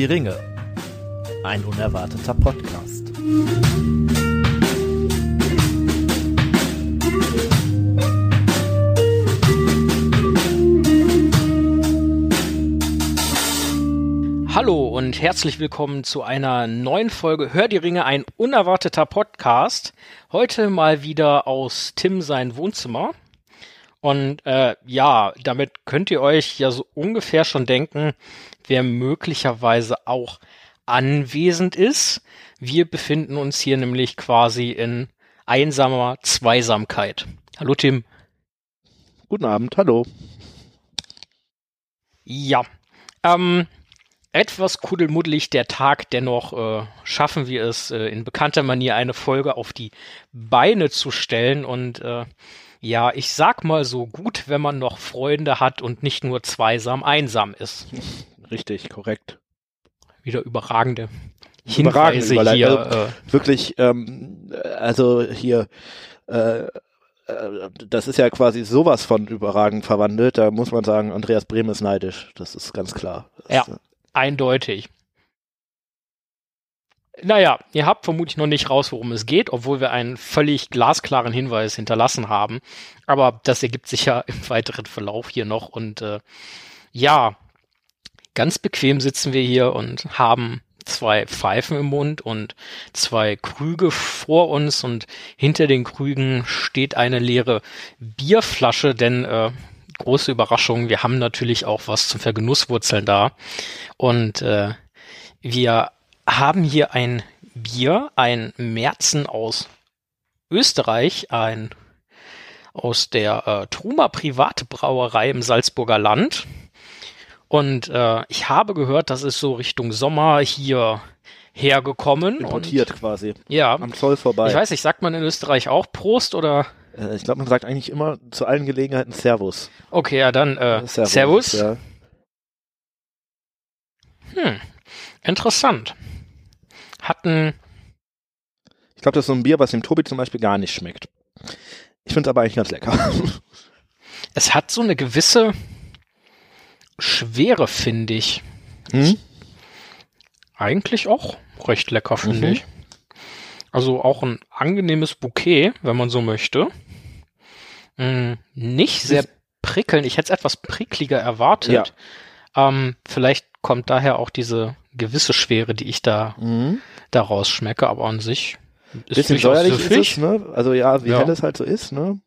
Die Ringe. Ein unerwarteter Podcast. Hallo und herzlich willkommen zu einer neuen Folge Hör die Ringe, ein unerwarteter Podcast. Heute mal wieder aus Tim sein Wohnzimmer. Und äh, ja, damit könnt ihr euch ja so ungefähr schon denken, wer möglicherweise auch anwesend ist. Wir befinden uns hier nämlich quasi in einsamer Zweisamkeit. Hallo Tim. Guten Abend, hallo. Ja, ähm, etwas kuddelmuddelig der Tag, dennoch äh, schaffen wir es äh, in bekannter Manier eine Folge auf die Beine zu stellen und äh, ja, ich sag mal so gut, wenn man noch Freunde hat und nicht nur zweisam einsam ist. Richtig, korrekt. Wieder überragende Hinweise Überragend, hier. also, Äh, Wirklich, ähm, also hier, äh, äh, das ist ja quasi sowas von überragend verwandelt. Da muss man sagen, Andreas Brehm ist neidisch. Das ist ganz klar. Das, Ja. eindeutig. Naja, ihr habt vermutlich noch nicht raus, worum es geht, obwohl wir einen völlig glasklaren Hinweis hinterlassen haben. Aber das ergibt sich ja im weiteren Verlauf hier noch. Und äh, ja, ganz bequem sitzen wir hier und haben zwei Pfeifen im Mund und zwei Krüge vor uns und hinter den Krügen steht eine leere Bierflasche, denn äh, große Überraschung, wir haben natürlich auch was zum Vergenusswurzeln da. Und äh, wir haben hier ein Bier, ein Märzen aus Österreich, ein aus der äh, Truma Private Brauerei im Salzburger Land. Und äh, ich habe gehört, das ist so Richtung Sommer hier hergekommen. Importiert quasi. Und, ja. Am Zoll vorbei. Ich weiß nicht, sagt man in Österreich auch Prost oder? Äh, ich glaube, man sagt eigentlich immer zu allen Gelegenheiten Servus. Okay, ja, dann äh, Servus. Ja. Hm, interessant. Hatten, Ich glaube, das ist so ein Bier, was dem Tobi zum Beispiel gar nicht schmeckt. Ich finde es aber eigentlich ganz lecker. es hat so eine gewisse Schwere, finde ich. Hm? Eigentlich auch recht lecker, finde Mhm. ich. Also auch ein angenehmes Bouquet, wenn man so möchte. Mm, nicht sehr prickelnd. Ich hätte es etwas prickliger erwartet. Ähm, vielleicht kommt daher auch diese gewisse Schwere, die ich da Mhm. daraus schmecke, aber an sich ist Bisschen säuerlich ist süffig. es, ne? Also ja, wie Ja. hell es halt so ist, ne?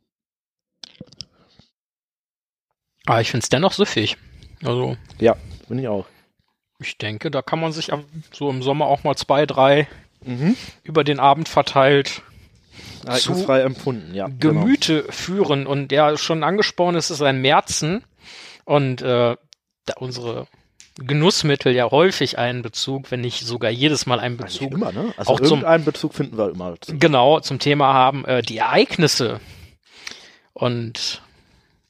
Aber ich finde es dennoch süffig. Also Ja, bin ich auch. ich denke, da kann man sich so im Sommer auch mal zwei, drei Mhm. über den Abend verteilt Ereignisfrei empfunden, ja. genau. Gemüte führen. Und ja, schon angesprochen ist es ein Märzen. Und äh, da unsere Genussmittel ja häufig einen Bezug, wenn nicht sogar jedes Mal einen Bezug immer, ne? Also auch zum- irgendeinen Bezug finden wir immer. dazu. genau zum Thema haben, äh, die Ereignisse und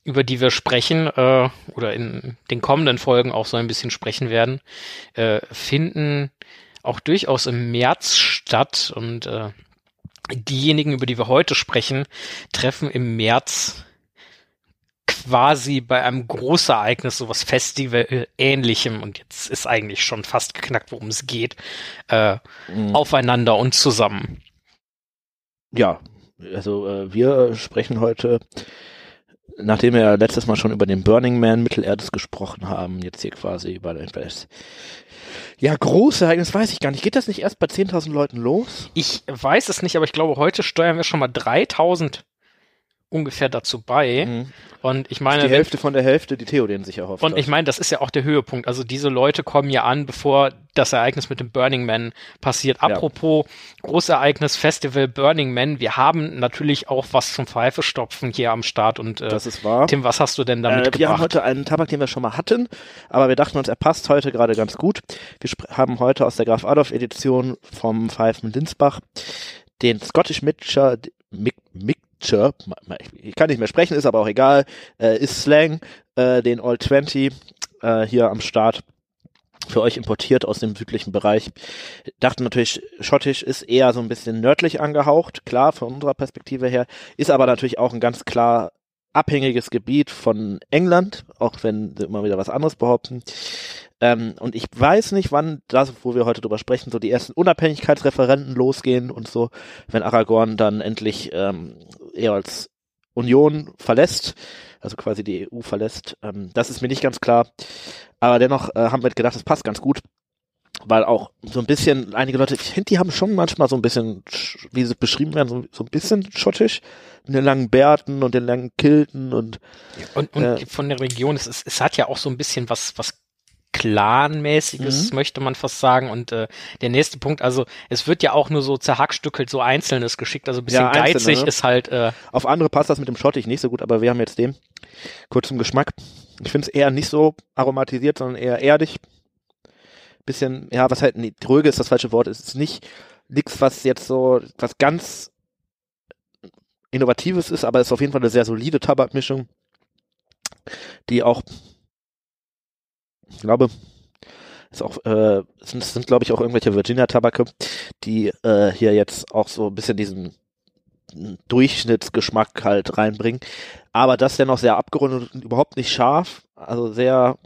über die wir sprechen äh, oder in den kommenden Folgen auch so ein bisschen sprechen werden, äh, finden auch durchaus im März statt und äh, diejenigen, über die wir heute sprechen, treffen im März quasi bei einem Großereignis, sowas Festival ähnlichem und jetzt ist eigentlich schon fast geknackt, worum es geht, äh, Mhm. aufeinander und zusammen. Ja, also äh, wir sprechen heute, nachdem wir ja letztes Mal schon über den Burning Man Mittelerdes gesprochen haben, jetzt hier quasi über das ja, große Ereignis weiß ich gar nicht. Geht das nicht erst bei 10.000 Leuten los? Ich weiß es nicht, aber ich glaube, heute steuern wir schon mal 3000 ungefähr dazu bei. Mhm. Und ich Die meine, wenn, Hälfte von der Hälfte, die Theo den sich erhofft und hat. ich meine, das ist ja auch der Höhepunkt. Also diese Leute kommen ja an, bevor das Ereignis mit dem Burning Man passiert. Ja. Apropos Großereignis Festival Burning Man, wir haben natürlich auch was zum Pfeifestopfen hier am Start. Und äh, das ist wahr. Tim, was hast du denn da Äh, wir haben mitgebracht? heute einen Tabak, den wir schon mal hatten, aber wir dachten uns, er passt heute gerade ganz gut. Wir haben heute aus der Graf Adolf Edition vom Pfeifen Linsbach den Scottish Mixture, Mic- Mixture, ma- ich kann nicht mehr sprechen, ist aber auch egal, äh, ist Slang, äh, den All 20 äh, hier am Start für euch importiert aus dem südlichen Bereich. Dachten natürlich, schottisch ist eher so ein bisschen nördlich angehaucht, klar, von unserer Perspektive her, ist aber natürlich auch ein ganz klar abhängiges Gebiet von England, auch wenn sie immer wieder was anderes behaupten. Ähm, und ich weiß nicht, wann das, wo wir heute drüber sprechen, so die ersten Unabhängigkeitsreferenten losgehen und so, wenn Aragorn dann endlich ähm, eher als Union verlässt, also quasi die EU verlässt. Ähm, das ist mir nicht ganz klar. Aber dennoch äh, haben wir gedacht, das passt ganz gut weil auch so ein bisschen, einige Leute, ich finde, die haben schon manchmal so ein bisschen, wie sie beschrieben werden, so, so ein bisschen schottisch, mit den langen Bärten und den langen Kilten und und, und äh, von der Region, es, es, es hat ja auch so ein bisschen was, was Clan-mäßiges, mhm. möchte man fast sagen. Und äh, der nächste Punkt, also es wird ja auch nur so zerhackstückelt, so Einzelnes geschickt, also ein bisschen ja, einzelne, geizig ne? ist halt. Äh, Auf andere passt das mit dem Schottig nicht so gut, aber wir haben jetzt den. Kurz zum Geschmack. Ich finde es eher nicht so aromatisiert, sondern eher erdig bisschen, ja, was halt, nee, dröge ist das falsche Wort, es ist nicht nichts, was jetzt so, was ganz Innovatives ist, aber es ist auf jeden Fall eine sehr solide Tabakmischung, die auch, ich glaube, ist auch, äh, sind, sind glaube ich auch irgendwelche Virginia-Tabake, die äh, hier jetzt auch so ein bisschen diesen Durchschnittsgeschmack halt reinbringen. Aber das dennoch sehr abgerundet und überhaupt nicht scharf, also sehr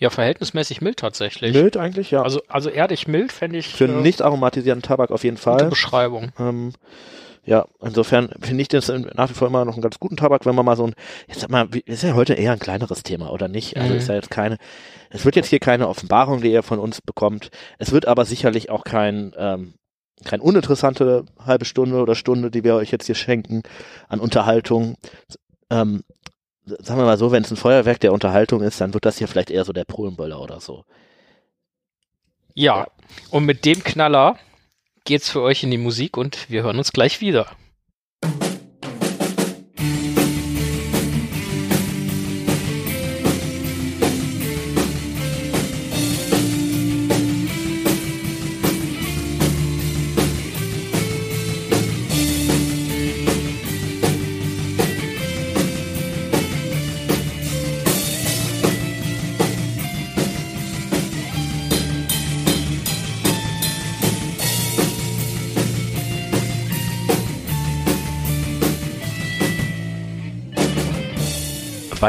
ja, verhältnismäßig mild tatsächlich. Mild eigentlich, ja. Also, also erdig mild fände ich. Für äh, nicht aromatisierten Tabak auf jeden Fall. Gute Beschreibung. Ähm, ja, insofern finde ich das nach wie vor immer noch einen ganz guten Tabak, wenn man mal so ein, jetzt sag mal, ist ja heute eher ein kleineres Thema, oder nicht? Also mhm. ist ja jetzt keine, es wird jetzt hier keine Offenbarung, die ihr von uns bekommt. Es wird aber sicherlich auch kein, ähm, kein uninteressante halbe Stunde oder Stunde, die wir euch jetzt hier schenken an Unterhaltung. Ähm, sagen wir mal so, wenn es ein Feuerwerk der Unterhaltung ist, dann wird das hier vielleicht eher so der Polenböller oder so. Ja, und mit dem Knaller geht's für euch in die Musik und wir hören uns gleich wieder.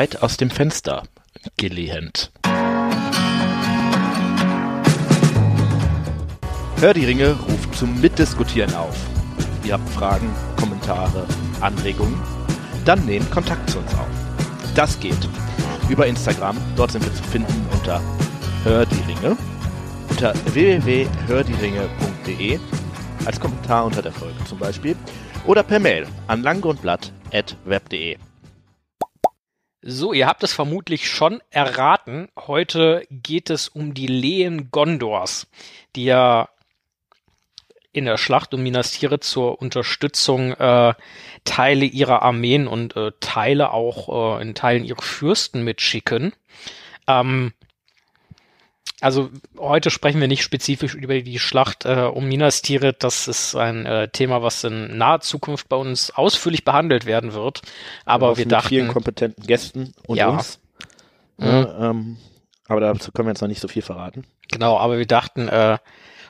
Weit aus dem Fenster gelehnt. Hör die Ringe ruft zum Mitdiskutieren auf. Ihr habt Fragen, Kommentare, Anregungen? Dann nehmt Kontakt zu uns auf. Das geht über Instagram. Dort sind wir zu finden unter Hör die Ringe, unter www.hördieringe.de als Kommentar unter der Folge zum Beispiel oder per Mail an langgrundblatt.web.de. So, ihr habt es vermutlich schon erraten. Heute geht es um die Lehen Gondors, die ja in der Schlacht um Minas Tirith zur Unterstützung äh, Teile ihrer Armeen und äh, Teile auch äh, in Teilen ihrer Fürsten mitschicken. Ähm, also heute sprechen wir nicht spezifisch über die Schlacht äh, um Minas Tirith. Das ist ein äh, Thema, was in naher Zukunft bei uns ausführlich behandelt werden wird. Aber ja, wir mit dachten vielen kompetenten Gästen und ja. uns. Mhm. Ja, ähm, aber dazu können wir jetzt noch nicht so viel verraten. Genau, aber wir dachten, äh,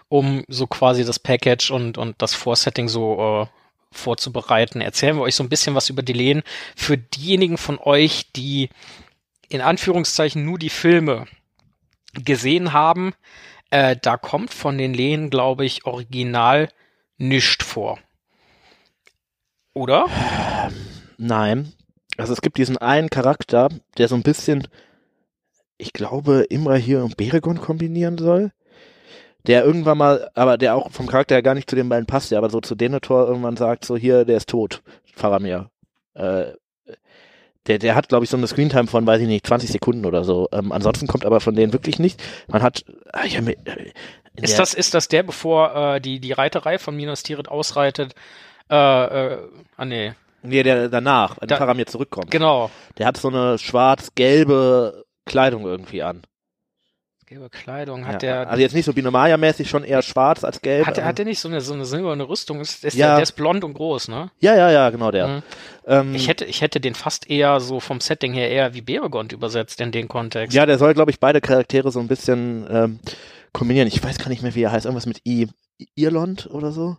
um so quasi das Package und und das Vorsetting so äh, vorzubereiten, erzählen wir euch so ein bisschen was über die Lehen. Für diejenigen von euch, die in Anführungszeichen nur die Filme gesehen haben, äh, da kommt von den Lehen, glaube ich, original nischt vor. Oder? Nein. Also es gibt diesen einen Charakter, der so ein bisschen, ich glaube, Imra hier und Beregon kombinieren soll. Der irgendwann mal, aber der auch vom Charakter her gar nicht zu den beiden passt, der aber so zu Denethor irgendwann sagt, so hier, der ist tot, Faramir. Äh, der, der hat, glaube ich, so eine Screentime von, weiß ich nicht, 20 Sekunden oder so. Ähm, ansonsten kommt aber von denen wirklich nicht. Man hat. Äh, ich hab mir, äh, ist, das, ist das der, bevor äh, die, die Reiterei von Minas Tirith ausreitet? Äh, äh, ah, nee. Nee, der danach, wenn da, Faramir zurückkommt. Genau. Der hat so eine schwarz-gelbe Kleidung irgendwie an. Gelbe Kleidung hat ja, der. Also jetzt nicht so Binomaya-mäßig, schon eher schwarz als gelb. Hat, hat der nicht so eine, so eine silberne Rüstung? Ist, ist ja. der, der ist blond und groß, ne? Ja, ja, ja, genau der. Mhm. Ähm, ich hätte, ich hätte den fast eher so vom Setting her eher wie Beregond übersetzt in den Kontext. Ja, der soll, glaube ich, beide Charaktere so ein bisschen ähm, kombinieren. Ich weiß gar nicht mehr, wie er heißt. Irgendwas mit I. Irland oder so?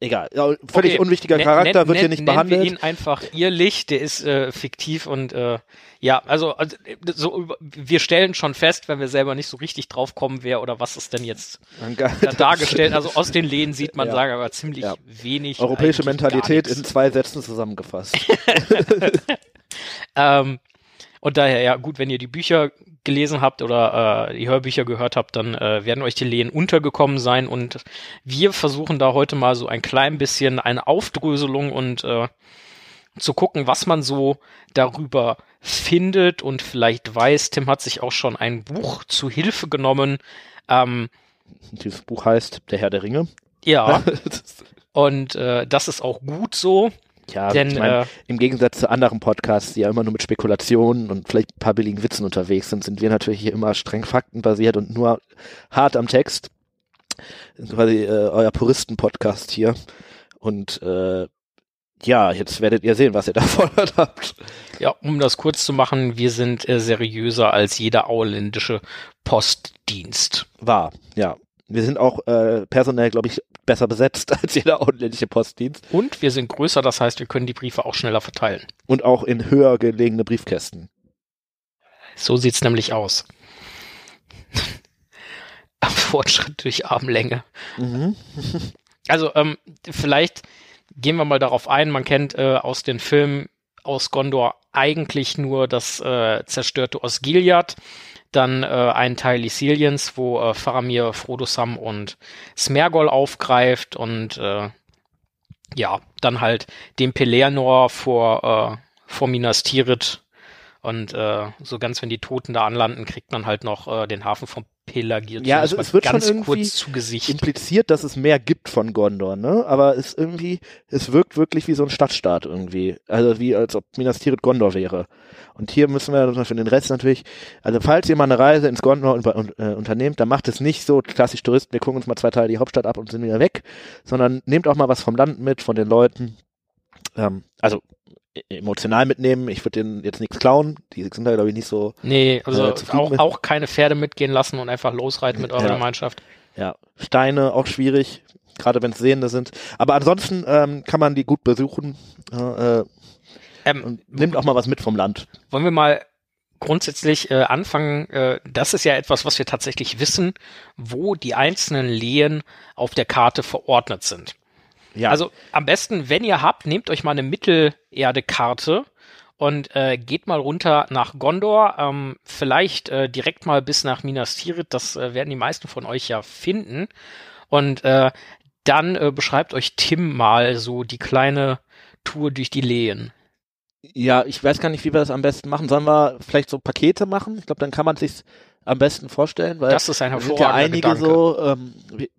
Egal. Völlig okay. unwichtiger Charakter, N wird hier nicht behandelt. Nennen wir ihn einfach ihr Licht, der ist behandelt. Wir ihn einfach ihr Licht, der ist äh, fiktiv und äh, ja, also, also so, wir stellen schon fest, wenn wir selber nicht so richtig drauf kommen, wer oder was ist denn jetzt da dargestellt. Also aus den Lehnen sieht man, ja. sagen aber ziemlich ja. wenig. Europäische Mentalität in zwei Sätzen zusammengefasst. ähm, und daher, ja, gut, wenn ihr die Bücher gelesen habt oder äh, die Hörbücher gehört habt, dann äh, werden euch die Lehen untergekommen sein. Und wir versuchen da heute mal so ein klein bisschen eine Aufdröselung und äh, zu gucken, was man so darüber findet und vielleicht weiß. Tim hat sich auch schon ein Buch zu Hilfe genommen. Ähm, Dieses Buch heißt Der Herr der Ringe. Ja. und äh, das ist auch gut so. Ja, Denn, ich mein, äh, im Gegensatz zu anderen Podcasts, die ja immer nur mit Spekulationen und vielleicht ein paar billigen Witzen unterwegs sind, sind wir natürlich hier immer streng faktenbasiert und nur hart am Text. Quasi äh, euer Puristen-Podcast hier. Und äh, ja, jetzt werdet ihr sehen, was ihr da fordert habt. Ja, um das kurz zu machen, wir sind äh, seriöser als jeder auländische Postdienst. War, ja. Wir sind auch äh, personell, glaube ich, besser besetzt als jeder ordentliche Postdienst. Und wir sind größer, das heißt, wir können die Briefe auch schneller verteilen. Und auch in höher gelegene Briefkästen. So sieht's nämlich aus. Fortschritt durch Armlänge. Mhm. also, ähm, vielleicht gehen wir mal darauf ein, man kennt äh, aus den Filmen aus Gondor eigentlich nur das äh, zerstörte Osgiliath dann äh, einen Teil Isiliens, wo äh, Faramir, Frodo Sam und Smergol aufgreift und äh, ja, dann halt den Pelernor vor, äh, vor Minas Tirith. Und äh, so ganz, wenn die Toten da anlanden, kriegt man halt noch äh, den Hafen von Pelagier. Ja, also es wird ganz schon irgendwie zu Gesicht. impliziert, dass es mehr gibt von Gondor, ne? Aber es irgendwie, es wirkt wirklich wie so ein Stadtstaat irgendwie. Also wie als ob Minas Tirith Gondor wäre. Und hier müssen wir für den Rest natürlich, also falls ihr mal eine Reise ins Gondor und, äh, unternehmt, dann macht es nicht so klassisch Touristen, wir gucken uns mal zwei Teile die Hauptstadt ab und sind wieder weg, sondern nehmt auch mal was vom Land mit, von den Leuten. Ähm, also emotional mitnehmen. Ich würde denen jetzt nichts klauen. Die sind da, glaube ich, nicht so. Nee, also äh, auch, auch keine Pferde mitgehen lassen und einfach losreiten mit eurer ja. Gemeinschaft. Ja, Steine auch schwierig, gerade wenn es Sehende sind. Aber ansonsten ähm, kann man die gut besuchen. Äh, ähm, und nimmt auch mal was mit vom Land. Wollen wir mal grundsätzlich äh, anfangen, äh, das ist ja etwas, was wir tatsächlich wissen, wo die einzelnen Lehen auf der Karte verordnet sind. Ja. Also am besten, wenn ihr habt, nehmt euch mal eine Mittelerde-Karte und äh, geht mal runter nach Gondor, ähm, vielleicht äh, direkt mal bis nach Minas Tirith, das äh, werden die meisten von euch ja finden. Und äh, dann äh, beschreibt euch Tim mal so die kleine Tour durch die Lehen. Ja, ich weiß gar nicht, wie wir das am besten machen. Sollen wir vielleicht so Pakete machen? Ich glaube, dann kann man sich am besten vorstellen, weil das ist ein sind ja einige Gedanke. so, ähm,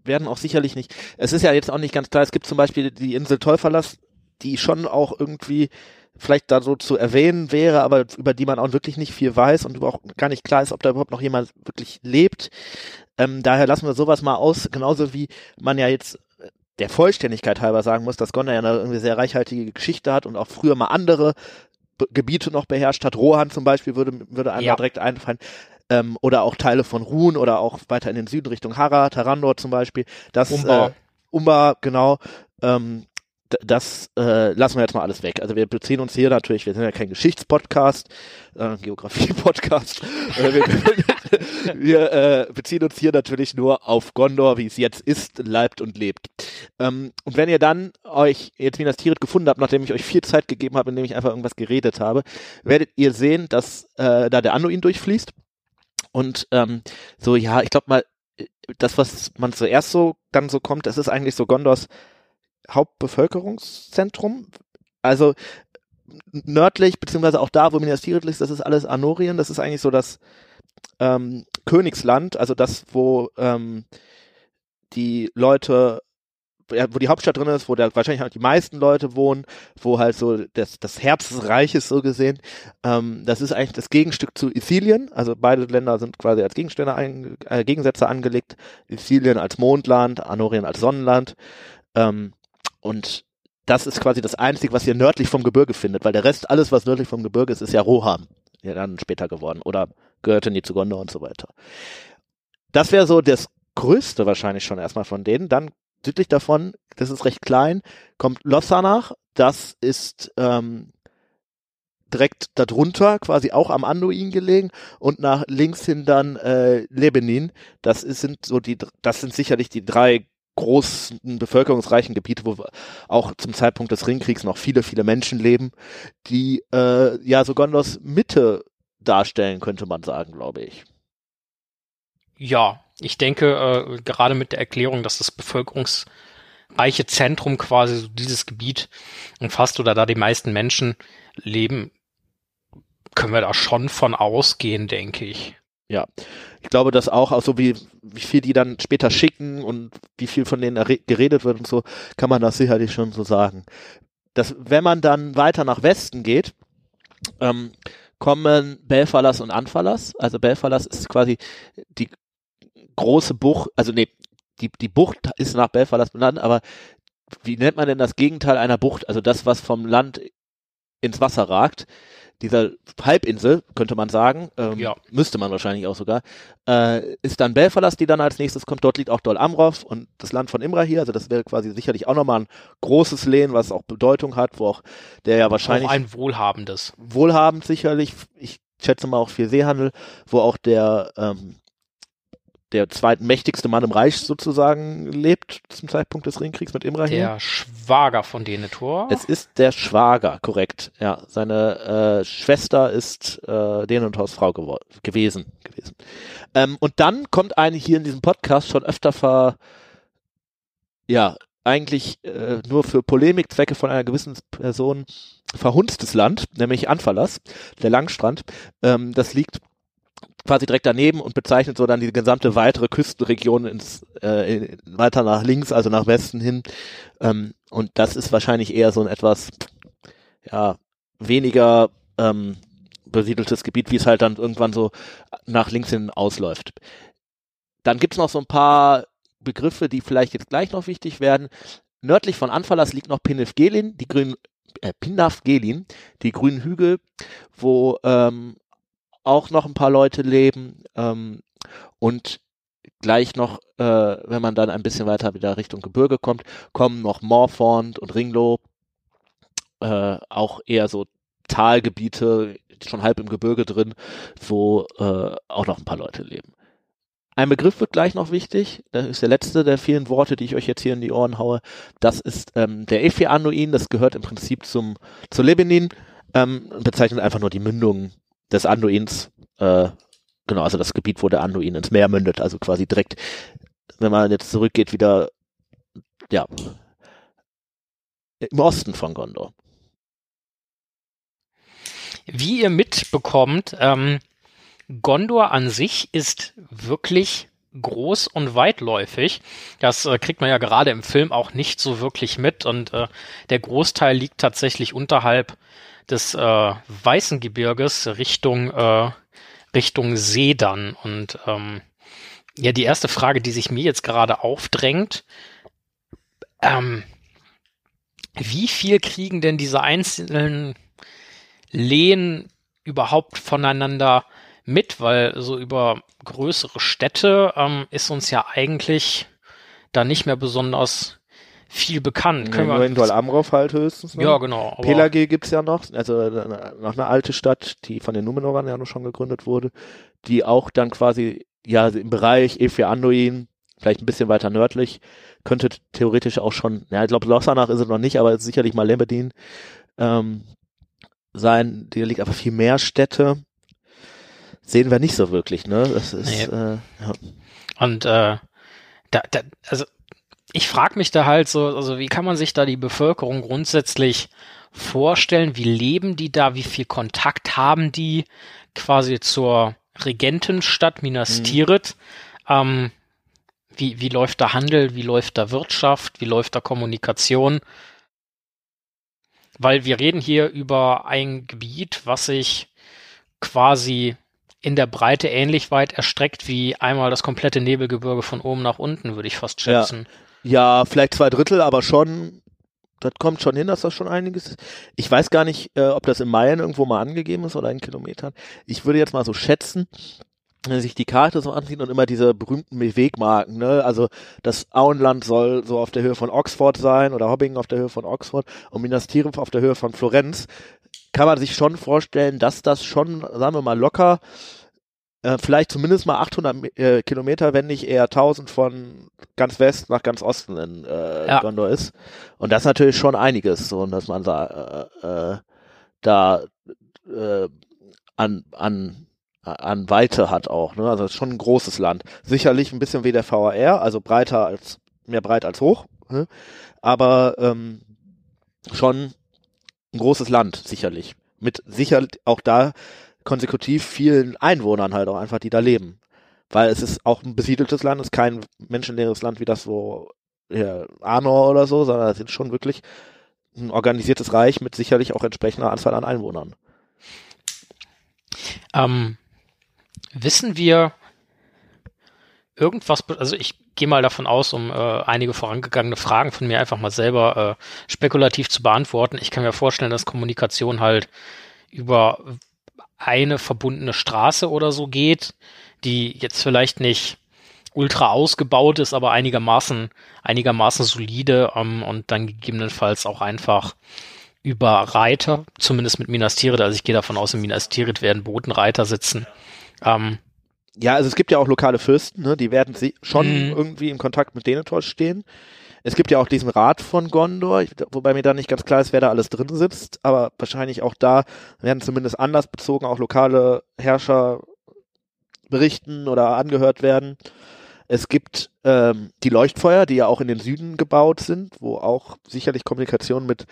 werden auch sicherlich nicht. Es ist ja jetzt auch nicht ganz klar. Es gibt zum Beispiel die Insel Teuferlass, die schon auch irgendwie vielleicht da so zu erwähnen wäre, aber über die man auch wirklich nicht viel weiß und auch gar nicht klar ist, ob da überhaupt noch jemand wirklich lebt. Ähm, daher lassen wir sowas mal aus, genauso wie man ja jetzt der Vollständigkeit halber sagen muss, dass Gondor ja eine irgendwie sehr reichhaltige Geschichte hat und auch früher mal andere Gebiete noch beherrscht hat. Rohan zum Beispiel würde, würde einem ja. direkt einfallen ähm, oder auch Teile von Ruhn oder auch weiter in den Süden Richtung Hara, Tarandor zum Beispiel. Das, Umba. Äh, Umba, genau. Ähm, das äh, lassen wir jetzt mal alles weg. Also wir beziehen uns hier natürlich, wir sind ja kein Geschichtspodcast, äh, Geografie-Podcast. äh, wir, wir äh, beziehen uns hier natürlich nur auf Gondor, wie es jetzt ist, leibt und lebt. Ähm, und wenn ihr dann euch jetzt Minas Tirith gefunden habt, nachdem ich euch viel Zeit gegeben habe, indem ich einfach irgendwas geredet habe, werdet ihr sehen, dass äh, da der Anduin durchfließt. Und ähm, so, ja, ich glaube mal, äh, das, was man zuerst so dann so kommt, das ist eigentlich so Gondors Hauptbevölkerungszentrum. Also nördlich, beziehungsweise auch da, wo Minas Tirith ist, das ist alles Anorien, das ist eigentlich so das ähm, Königsland, also das, wo ähm, die Leute wo die Hauptstadt drin ist, wo da wahrscheinlich auch die meisten Leute wohnen, wo halt so das, das Herz des Reiches so gesehen. Ähm, das ist eigentlich das Gegenstück zu Ithilien. Also beide Länder sind quasi als Gegenstände ein, äh, Gegensätze angelegt. Ithilien als Mondland, Anorien als Sonnenland. Ähm, und das ist quasi das Einzige, was ihr nördlich vom Gebirge findet, weil der Rest, alles, was nördlich vom Gebirge ist, ist ja Rohan. Ja, dann später geworden. Oder gehörte nie zu Gondor und so weiter. Das wäre so das Größte wahrscheinlich schon erstmal von denen. Dann südlich davon, das ist recht klein, kommt Lossanach, das ist ähm, direkt darunter, quasi auch am Anduin gelegen und nach links hin dann äh, Lebenin. Das ist, sind so die, das sind sicherlich die drei großen bevölkerungsreichen Gebiete, wo auch zum Zeitpunkt des Ringkriegs noch viele, viele Menschen leben, die äh, ja so Gondors Mitte darstellen, könnte man sagen, glaube ich. Ja, ich denke, äh, gerade mit der Erklärung, dass das bevölkerungsreiche Zentrum quasi dieses Gebiet umfasst oder da die meisten Menschen leben, können wir da schon von ausgehen, denke ich. Ja, ich glaube, dass auch, auch so wie, wie viel die dann später schicken und wie viel von denen geredet wird und so, kann man das sicherlich schon so sagen. Dass, wenn man dann weiter nach Westen geht, ähm, kommen Belfalas und Anfalas. Also Belfalas ist quasi die große Bucht, also nee, die, die Bucht ist nach Belfalas benannt, aber wie nennt man denn das Gegenteil einer Bucht? Also das, was vom Land ins Wasser ragt dieser Halbinsel, könnte man sagen, ähm, ja. müsste man wahrscheinlich auch sogar, äh, ist dann Belfalas, die dann als nächstes kommt. Dort liegt auch Dol Amrov und das Land von Imra hier. Also das wäre quasi sicherlich auch nochmal ein großes Lehen, was auch Bedeutung hat, wo auch der ja wahrscheinlich. Auch ein wohlhabendes. Wohlhabend sicherlich. Ich schätze mal auch viel Seehandel, wo auch der ähm, der zweitmächtigste Mann im Reich sozusagen lebt zum Zeitpunkt des Ringkriegs mit Imrahim. Der Schwager von Denethor. Es ist der Schwager, korrekt. Ja, seine äh, Schwester ist äh, Denethors Frau gewesen. gewesen. Ähm, und dann kommt eine hier in diesem Podcast schon öfter ver, ja, eigentlich äh, nur für Polemikzwecke von einer gewissen Person verhunstes Land, nämlich Anfalas, der Langstrand. Ähm, das liegt quasi direkt daneben und bezeichnet so dann die gesamte weitere Küstenregion ins, äh, weiter nach links, also nach Westen hin. Ähm, und das ist wahrscheinlich eher so ein etwas, ja, weniger ähm, besiedeltes Gebiet, wie es halt dann irgendwann so nach links hin ausläuft. Dann gibt's noch so ein paar Begriffe, die vielleicht jetzt gleich noch wichtig werden. Nördlich von Anfalas liegt noch Pinifgelin, die grünen äh, Pinafgelin, die grünen Hügel, wo ähm, auch noch ein paar Leute leben ähm, und gleich noch, äh, wenn man dann ein bisschen weiter wieder Richtung Gebirge kommt, kommen noch Morfond und Ringlo, äh, auch eher so Talgebiete, schon halb im Gebirge drin, wo äh, auch noch ein paar Leute leben. Ein Begriff wird gleich noch wichtig, das ist der letzte der vielen Worte, die ich euch jetzt hier in die Ohren haue. Das ist ähm, der Ephianuin, das gehört im Prinzip zum zu Lebenin, ähm, bezeichnet einfach nur die Mündung des Anduins, äh, genau, also das Gebiet, wo der Anduin ins Meer mündet, also quasi direkt, wenn man jetzt zurückgeht, wieder, ja, im Osten von Gondor. Wie ihr mitbekommt, ähm, Gondor an sich ist wirklich groß und weitläufig. Das äh, kriegt man ja gerade im Film auch nicht so wirklich mit und äh, der Großteil liegt tatsächlich unterhalb des äh, Weißen Gebirges Richtung, äh, Richtung See dann. Und ähm, ja, die erste Frage, die sich mir jetzt gerade aufdrängt, ähm, wie viel kriegen denn diese einzelnen Lehen überhaupt voneinander mit? Weil so über größere Städte ähm, ist uns ja eigentlich da nicht mehr besonders viel bekannt. Nee, nur in Dol Amrof halt höchstens. Ne? Ja, genau. Pelage gibt's ja noch, also noch eine alte Stadt, die von den Numenorern ja noch schon gegründet wurde, die auch dann quasi ja im Bereich Efir Anduin, vielleicht ein bisschen weiter nördlich, könnte theoretisch auch schon, ja, ich glaube Lossanach ist es noch nicht, aber sicherlich mal Lembedin ähm, sein. Hier liegt aber viel mehr Städte. Sehen wir nicht so wirklich, ne? Das ist, nee. äh, ja. Und äh, da, da, also ich frage mich da halt so, also wie kann man sich da die Bevölkerung grundsätzlich vorstellen? Wie leben die da? Wie viel Kontakt haben die quasi zur Regentenstadt Minas mhm. Tirith? Ähm, wie, wie läuft da Handel? Wie läuft da Wirtschaft? Wie läuft da Kommunikation? Weil wir reden hier über ein Gebiet, was sich quasi in der Breite ähnlich weit erstreckt wie einmal das komplette Nebelgebirge von oben nach unten, würde ich fast schätzen. Ja. Ja, vielleicht zwei Drittel, aber schon, das kommt schon hin, dass das schon einiges ist. Ich weiß gar nicht, äh, ob das in Meilen irgendwo mal angegeben ist oder in Kilometern. Ich würde jetzt mal so schätzen, sich die Karte so ansieht und immer diese berühmten Wegmarken, ne? Also das Auenland soll so auf der Höhe von Oxford sein oder Hobbingen auf der Höhe von Oxford und Minas Tirith auf der Höhe von Florenz. Kann man sich schon vorstellen, dass das schon, sagen wir mal, locker äh, vielleicht zumindest mal 800 äh, Kilometer, wenn nicht eher 1000 von ganz West nach ganz Osten in äh, ja. Gondor ist. Und das ist natürlich schon einiges, so dass man da, äh, äh, da äh, an, an an Weite hat auch. Ne? Also schon ein großes Land. Sicherlich ein bisschen wie der VAR, also breiter als mehr breit als hoch, ne? aber ähm, schon ein großes Land sicherlich. Mit sicher auch da konsekutiv vielen Einwohnern halt auch einfach, die da leben. Weil es ist auch ein besiedeltes Land, es ist kein menschenleeres Land wie das so ja, Arnor oder so, sondern es ist schon wirklich ein organisiertes Reich mit sicherlich auch entsprechender Anzahl an Einwohnern. Ähm, wissen wir irgendwas, also ich gehe mal davon aus, um äh, einige vorangegangene Fragen von mir einfach mal selber äh, spekulativ zu beantworten. Ich kann mir vorstellen, dass Kommunikation halt über eine verbundene Straße oder so geht, die jetzt vielleicht nicht ultra ausgebaut ist, aber einigermaßen, einigermaßen solide ähm, und dann gegebenenfalls auch einfach über Reiter, zumindest mit Minas Tirith, also ich gehe davon aus, in Minas Tirith werden Botenreiter sitzen. Ähm, ja, also es gibt ja auch lokale Fürsten, ne? die werden schon mhm. irgendwie in Kontakt mit Denethor stehen. Es gibt ja auch diesen Rat von Gondor, wobei mir da nicht ganz klar ist, wer da alles drin sitzt, aber wahrscheinlich auch da werden zumindest anders bezogen auch lokale Herrscher berichten oder angehört werden. Es gibt ähm, die Leuchtfeuer, die ja auch in den Süden gebaut sind, wo auch sicherlich Kommunikation mit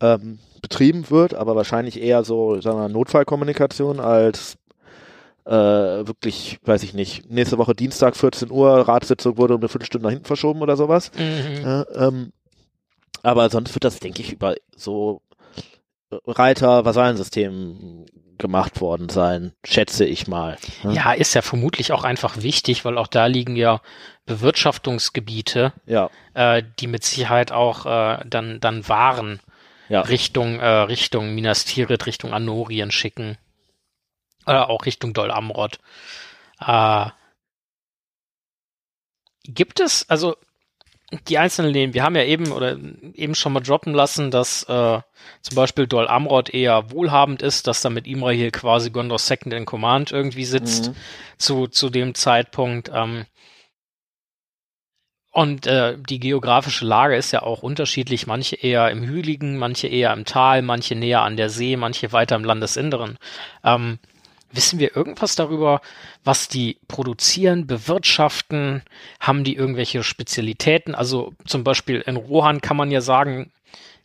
ähm, betrieben wird, aber wahrscheinlich eher so, sagen wir, Notfallkommunikation als äh, wirklich, weiß ich nicht, nächste Woche Dienstag 14 Uhr, Ratssitzung wurde um eine Viertelstunde nach hinten verschoben oder sowas. Mhm. Äh, ähm, aber sonst wird das, denke ich, über so Reiter-Vasallensystem gemacht worden sein, schätze ich mal. Ne? Ja, ist ja vermutlich auch einfach wichtig, weil auch da liegen ja Bewirtschaftungsgebiete, ja. Äh, die mit Sicherheit auch äh, dann dann Waren ja. Richtung äh, Richtung Minas Tirith, Richtung Anorien schicken äh, auch Richtung Dol Amrod. Äh, gibt es, also die einzelnen Linien, wir haben ja eben oder eben schon mal droppen lassen, dass äh, zum Beispiel Dol Amrod eher wohlhabend ist, dass da mit Imra hier quasi Gondor Second in Command irgendwie sitzt mhm. zu, zu dem Zeitpunkt. Ähm, und äh, die geografische Lage ist ja auch unterschiedlich. Manche eher im Hügeligen, manche eher im Tal, manche näher an der See, manche weiter im Landesinneren. Ähm, Wissen wir irgendwas darüber, was die produzieren, bewirtschaften? Haben die irgendwelche Spezialitäten? Also zum Beispiel in Rohan kann man ja sagen,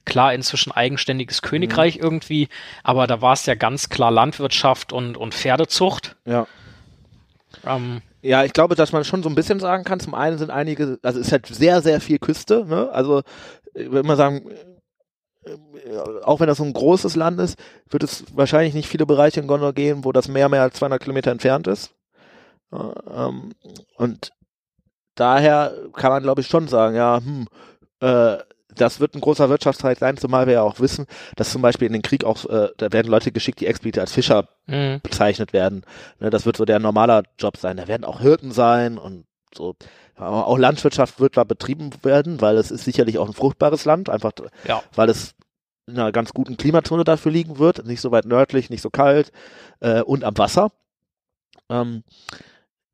klar inzwischen eigenständiges Königreich mhm. irgendwie, aber da war es ja ganz klar Landwirtschaft und, und Pferdezucht. Ja. Ähm, ja, ich glaube, dass man schon so ein bisschen sagen kann. Zum einen sind einige, also es ist halt sehr, sehr viel Küste. Ne? Also ich würde mal sagen, auch wenn das so ein großes Land ist, wird es wahrscheinlich nicht viele Bereiche in Gondor geben, wo das Meer mehr als 200 Kilometer entfernt ist. Ähm, und daher kann man, glaube ich, schon sagen, ja, hm, äh, das wird ein großer Wirtschaftszeit sein, zumal wir ja auch wissen, dass zum Beispiel in den Krieg auch, äh, da werden Leute geschickt, die explizit als Fischer mhm. bezeichnet werden. Ne, das wird so der normaler Job sein. Da werden auch Hirten sein und so. Auch Landwirtschaft wird da betrieben werden, weil es ist sicherlich auch ein fruchtbares Land, einfach ja. weil es in einer ganz guten Klimazone dafür liegen wird, nicht so weit nördlich, nicht so kalt äh, und am Wasser. Ähm,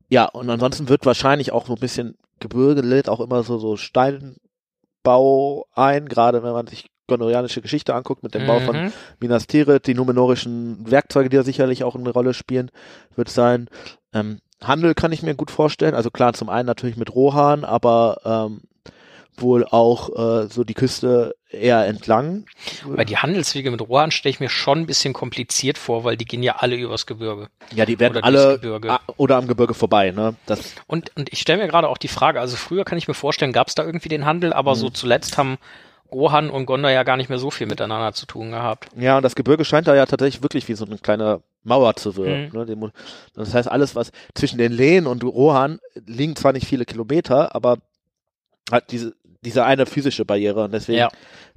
ja, und ansonsten wird wahrscheinlich auch so ein bisschen Gebirge lädt auch immer so, so Steinbau ein, gerade wenn man sich gondorianische Geschichte anguckt mit dem mhm. Bau von mhm. Minas Tirith, die numenorischen Werkzeuge, die da sicherlich auch eine Rolle spielen, wird sein. Ähm, Handel kann ich mir gut vorstellen. Also klar, zum einen natürlich mit Rohan, aber ähm, wohl auch äh, so die Küste eher entlang. Weil die Handelswege mit Rohan stelle ich mir schon ein bisschen kompliziert vor, weil die gehen ja alle übers Gebirge. Ja, die werden oder alle oder am Gebirge vorbei. Ne? Das und, und ich stelle mir gerade auch die Frage, also früher kann ich mir vorstellen, gab es da irgendwie den Handel, aber mhm. so zuletzt haben Rohan und Gondor ja gar nicht mehr so viel miteinander zu tun gehabt. Ja, und das Gebirge scheint da ja tatsächlich wirklich wie so eine kleine Mauer zu wirken. Mhm. Ne? Das heißt, alles, was zwischen den Lehen und Rohan liegen zwar nicht viele Kilometer, aber hat diese, diese eine physische Barriere und deswegen ja.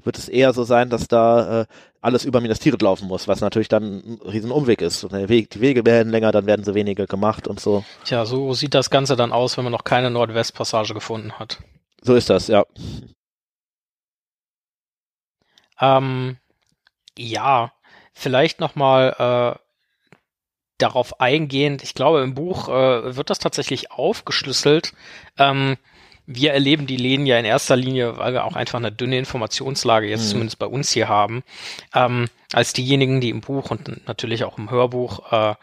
wird es eher so sein, dass da äh, alles über Minas Tirith laufen muss, was natürlich dann ein riesen Umweg ist. Weg, die Wege werden länger, dann werden so wenige gemacht und so. Tja, so sieht das Ganze dann aus, wenn man noch keine Nordwestpassage gefunden hat. So ist das, ja. Ähm, ja, vielleicht nochmal äh, darauf eingehend. Ich glaube, im Buch äh, wird das tatsächlich aufgeschlüsselt. Ähm, wir erleben die Läden ja in erster Linie, weil wir auch einfach eine dünne Informationslage jetzt mhm. zumindest bei uns hier haben, ähm, als diejenigen, die im Buch und natürlich auch im Hörbuch äh,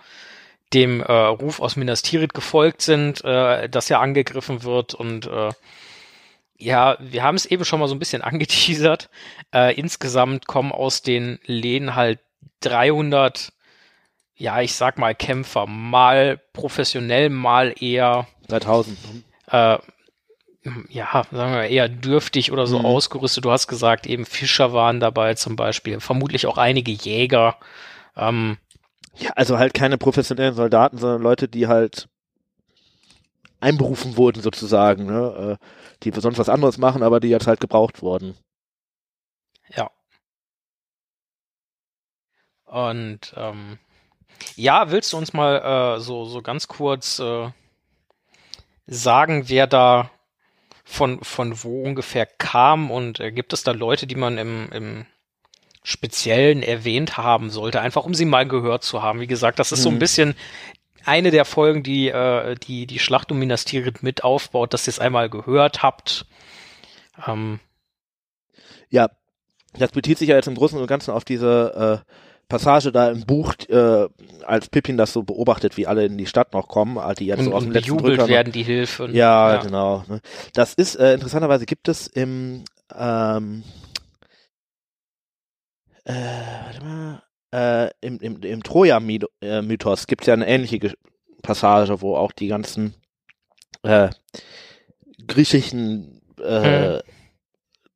dem äh, Ruf aus Minas Tirith gefolgt sind, äh, dass ja angegriffen wird und äh, ja, wir haben es eben schon mal so ein bisschen angeteasert. Äh, insgesamt kommen aus den Läden halt 300, ja, ich sag mal Kämpfer, mal professionell, mal eher 3000. Äh, ja, sagen wir eher dürftig oder so mhm. ausgerüstet. Du hast gesagt, eben Fischer waren dabei zum Beispiel, vermutlich auch einige Jäger. Ähm, ja, also halt keine professionellen Soldaten, sondern Leute, die halt einberufen wurden sozusagen, ne? Äh, die sonst was anderes machen, aber die jetzt halt gebraucht wurden. Ja. Und ähm, ja, willst du uns mal äh, so so ganz kurz äh, sagen, wer da von, von wo ungefähr kam und äh, gibt es da Leute, die man im, im Speziellen erwähnt haben sollte, einfach um sie mal gehört zu haben. Wie gesagt, das ist so ein mhm. bisschen eine der Folgen, die äh, die, die Schlacht um Minas Tirith mit aufbaut, dass ihr es einmal gehört habt. Ähm. Ja, das bezieht sich ja jetzt im Großen und Ganzen auf diese äh, Passage da im Buch, äh, als Pippin das so beobachtet, wie alle in die Stadt noch kommen, die jetzt und, so aus dem letzten Drücker werden die Hilfe. Ja, ja, genau. Ne. Das ist äh, interessanterweise gibt es im ähm, äh, warte mal, äh, im, im, im Troja-Mythos gibt es ja eine ähnliche Passage, wo auch die ganzen äh, griechischen äh, hm.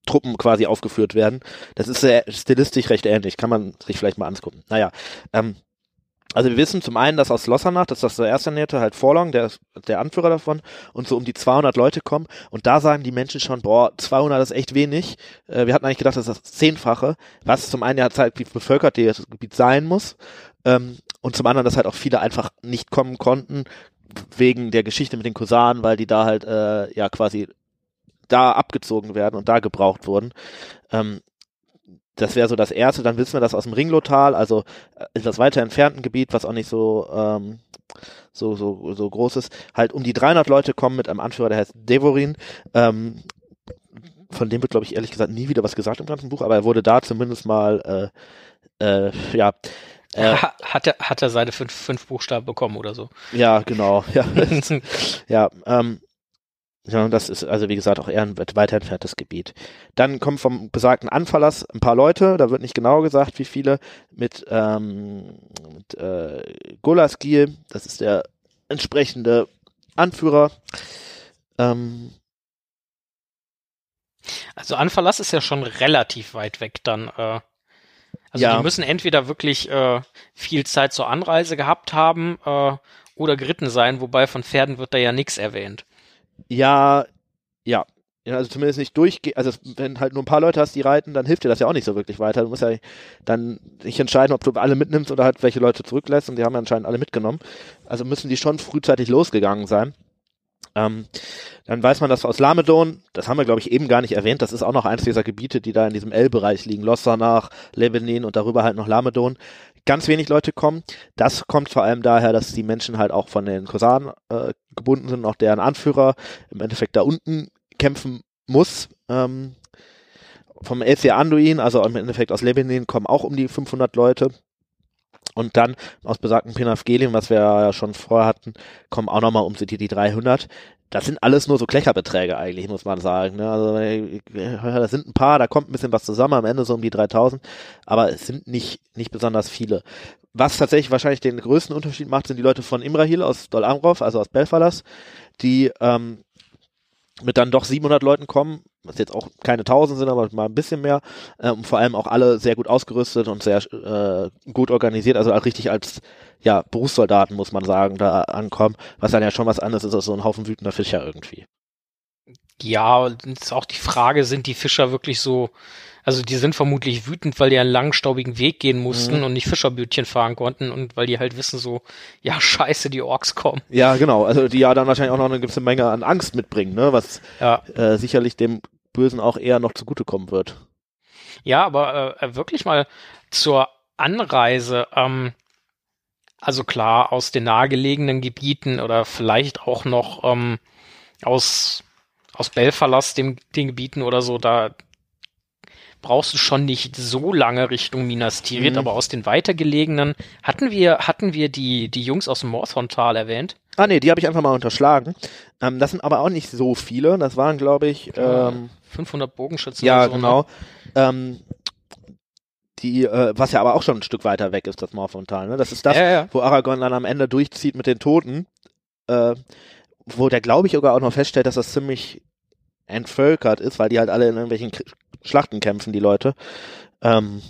Truppen quasi aufgeführt werden. Das ist sehr stilistisch recht ähnlich, kann man sich vielleicht mal angucken. Naja, ähm, also wir wissen zum einen, dass aus Lossanach, das ist das der erste Nähte, halt Forlong, der ist der Anführer davon, und so um die 200 Leute kommen. Und da sagen die Menschen schon, boah, 200 ist echt wenig. Äh, wir hatten eigentlich gedacht, das ist das Zehnfache, was zum einen ja halt, wie bevölkert das Gebiet sein muss. Ähm, und zum anderen, dass halt auch viele einfach nicht kommen konnten, wegen der Geschichte mit den Kosanen, weil die da halt, äh, ja, quasi da abgezogen werden und da gebraucht wurden. Ähm, das wäre so das erste. Dann wissen wir das aus dem Ringlotal, also äh, etwas weiter entfernten Gebiet, was auch nicht so ähm, so so so groß ist. Halt um die 300 Leute kommen mit einem Anführer, der heißt Devorin. Ähm, von dem wird, glaube ich, ehrlich gesagt nie wieder was gesagt im ganzen Buch, aber er wurde da zumindest mal, äh, äh, ja. Äh, hat, er, hat er seine fünf, fünf Buchstaben bekommen oder so? Ja, genau. Ja, ja ähm, ja, das ist also wie gesagt auch eher ein weiter entferntes Gebiet. Dann kommen vom besagten Anfallers ein paar Leute, da wird nicht genau gesagt, wie viele, mit, ähm, mit äh, Golaskil, das ist der entsprechende Anführer. Ähm, also Anverlass ist ja schon relativ weit weg dann. Äh, also ja. die müssen entweder wirklich äh, viel Zeit zur Anreise gehabt haben äh, oder geritten sein, wobei von Pferden wird da ja nichts erwähnt. Ja, ja. Ja, also zumindest nicht durchgehen. Also wenn halt nur ein paar Leute hast, die reiten, dann hilft dir das ja auch nicht so wirklich weiter. Du musst ja dann nicht entscheiden, ob du alle mitnimmst oder halt welche Leute zurücklässt und die haben ja anscheinend alle mitgenommen. Also müssen die schon frühzeitig losgegangen sein. Ähm, dann weiß man, dass aus Lamedon, das haben wir glaube ich eben gar nicht erwähnt, das ist auch noch eins dieser Gebiete, die da in diesem L-Bereich liegen, Lossanach, Lebanon und darüber halt noch Lamedon, ganz wenig Leute kommen. Das kommt vor allem daher, dass die Menschen halt auch von den Kosanen äh, gebunden sind, auch deren Anführer im Endeffekt da unten kämpfen muss. Ähm, vom LC Anduin, also im Endeffekt aus Lebanon, kommen auch um die 500 Leute. Und dann aus besagten Penafgelien, was wir ja schon vorher hatten, kommen auch nochmal um die, die 300. Das sind alles nur so Klecherbeträge eigentlich, muss man sagen. Ne? Also das sind ein paar, da kommt ein bisschen was zusammen, am Ende so um die 3000, aber es sind nicht, nicht besonders viele. Was tatsächlich wahrscheinlich den größten Unterschied macht, sind die Leute von Imrahil aus Dol Amrov, also aus Belfalas, die ähm, mit dann doch 700 Leuten kommen, was jetzt auch keine 1000 sind, aber mal ein bisschen mehr, ähm, vor allem auch alle sehr gut ausgerüstet und sehr äh, gut organisiert, also auch richtig als ja, Berufssoldaten, muss man sagen, da ankommen, was dann ja schon was anderes ist als so ein Haufen wütender Fischer irgendwie. Ja, und ist auch die Frage, sind die Fischer wirklich so Also die sind vermutlich wütend, weil die einen langen, staubigen Weg gehen mussten Mhm. und nicht Fischerbötchen fahren konnten und weil die halt wissen so, ja scheiße, die Orks kommen. Ja, genau. Also die ja dann wahrscheinlich auch noch eine gewisse Menge an Angst mitbringen, ne? was Ja, äh, sicherlich dem Bösen auch eher noch zugutekommen wird. ja aber äh, wirklich mal zur Anreise. Ähm, also klar, aus den nahegelegenen Gebieten oder vielleicht auch noch ähm, aus, aus Belfalas, dem, den Gebieten oder so, da brauchst du schon nicht so lange Richtung Minas Tirith, Mhm. aber aus den weitergelegenen hatten wir, hatten wir die, die Jungs aus dem Morthon-Tal erwähnt? Ah nee, die habe ich einfach mal unterschlagen. Ähm, das sind aber auch nicht so viele. Das waren, glaube ich, ähm, 500 Bogenschützen ja oder so, ne? genau. Ähm, die, äh, was ja aber auch schon ein Stück weiter weg ist, das Morphontal. Ne? Das ist das, Ja, ja. wo Aragorn dann am Ende durchzieht mit den Toten. Äh, wo der, glaube ich, sogar auch noch feststellt, dass das ziemlich entvölkert ist, weil die halt alle in irgendwelchen Kr Schlachten kämpfen, die Leute. Ähm,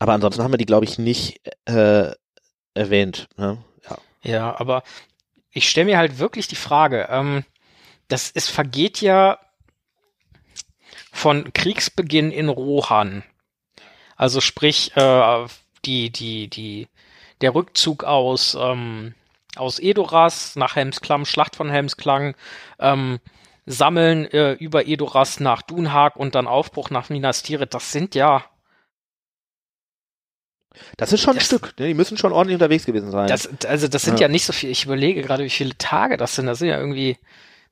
aber ansonsten haben wir die, glaube ich, nicht äh, erwähnt. Ne? Ja. Ja, aber ich stelle mir halt wirklich die Frage, ähm, das es vergeht ja von Kriegsbeginn in Rohan. Also sprich, äh, die, die, die, der Rückzug aus, ähm, aus Edoras nach Helmsklang, Schlacht von Helmsklang, ähm, Sammeln äh, über Edoras nach Dunhag und dann Aufbruch nach Minas Tirith, das sind ja, Das ist schon ein Das- Stück. Ne? Die müssen schon ordentlich unterwegs gewesen sein. das, also das sind ja. Ja. nicht so viel, ich überlege gerade, wie viele Tage das sind, das sind ja irgendwie,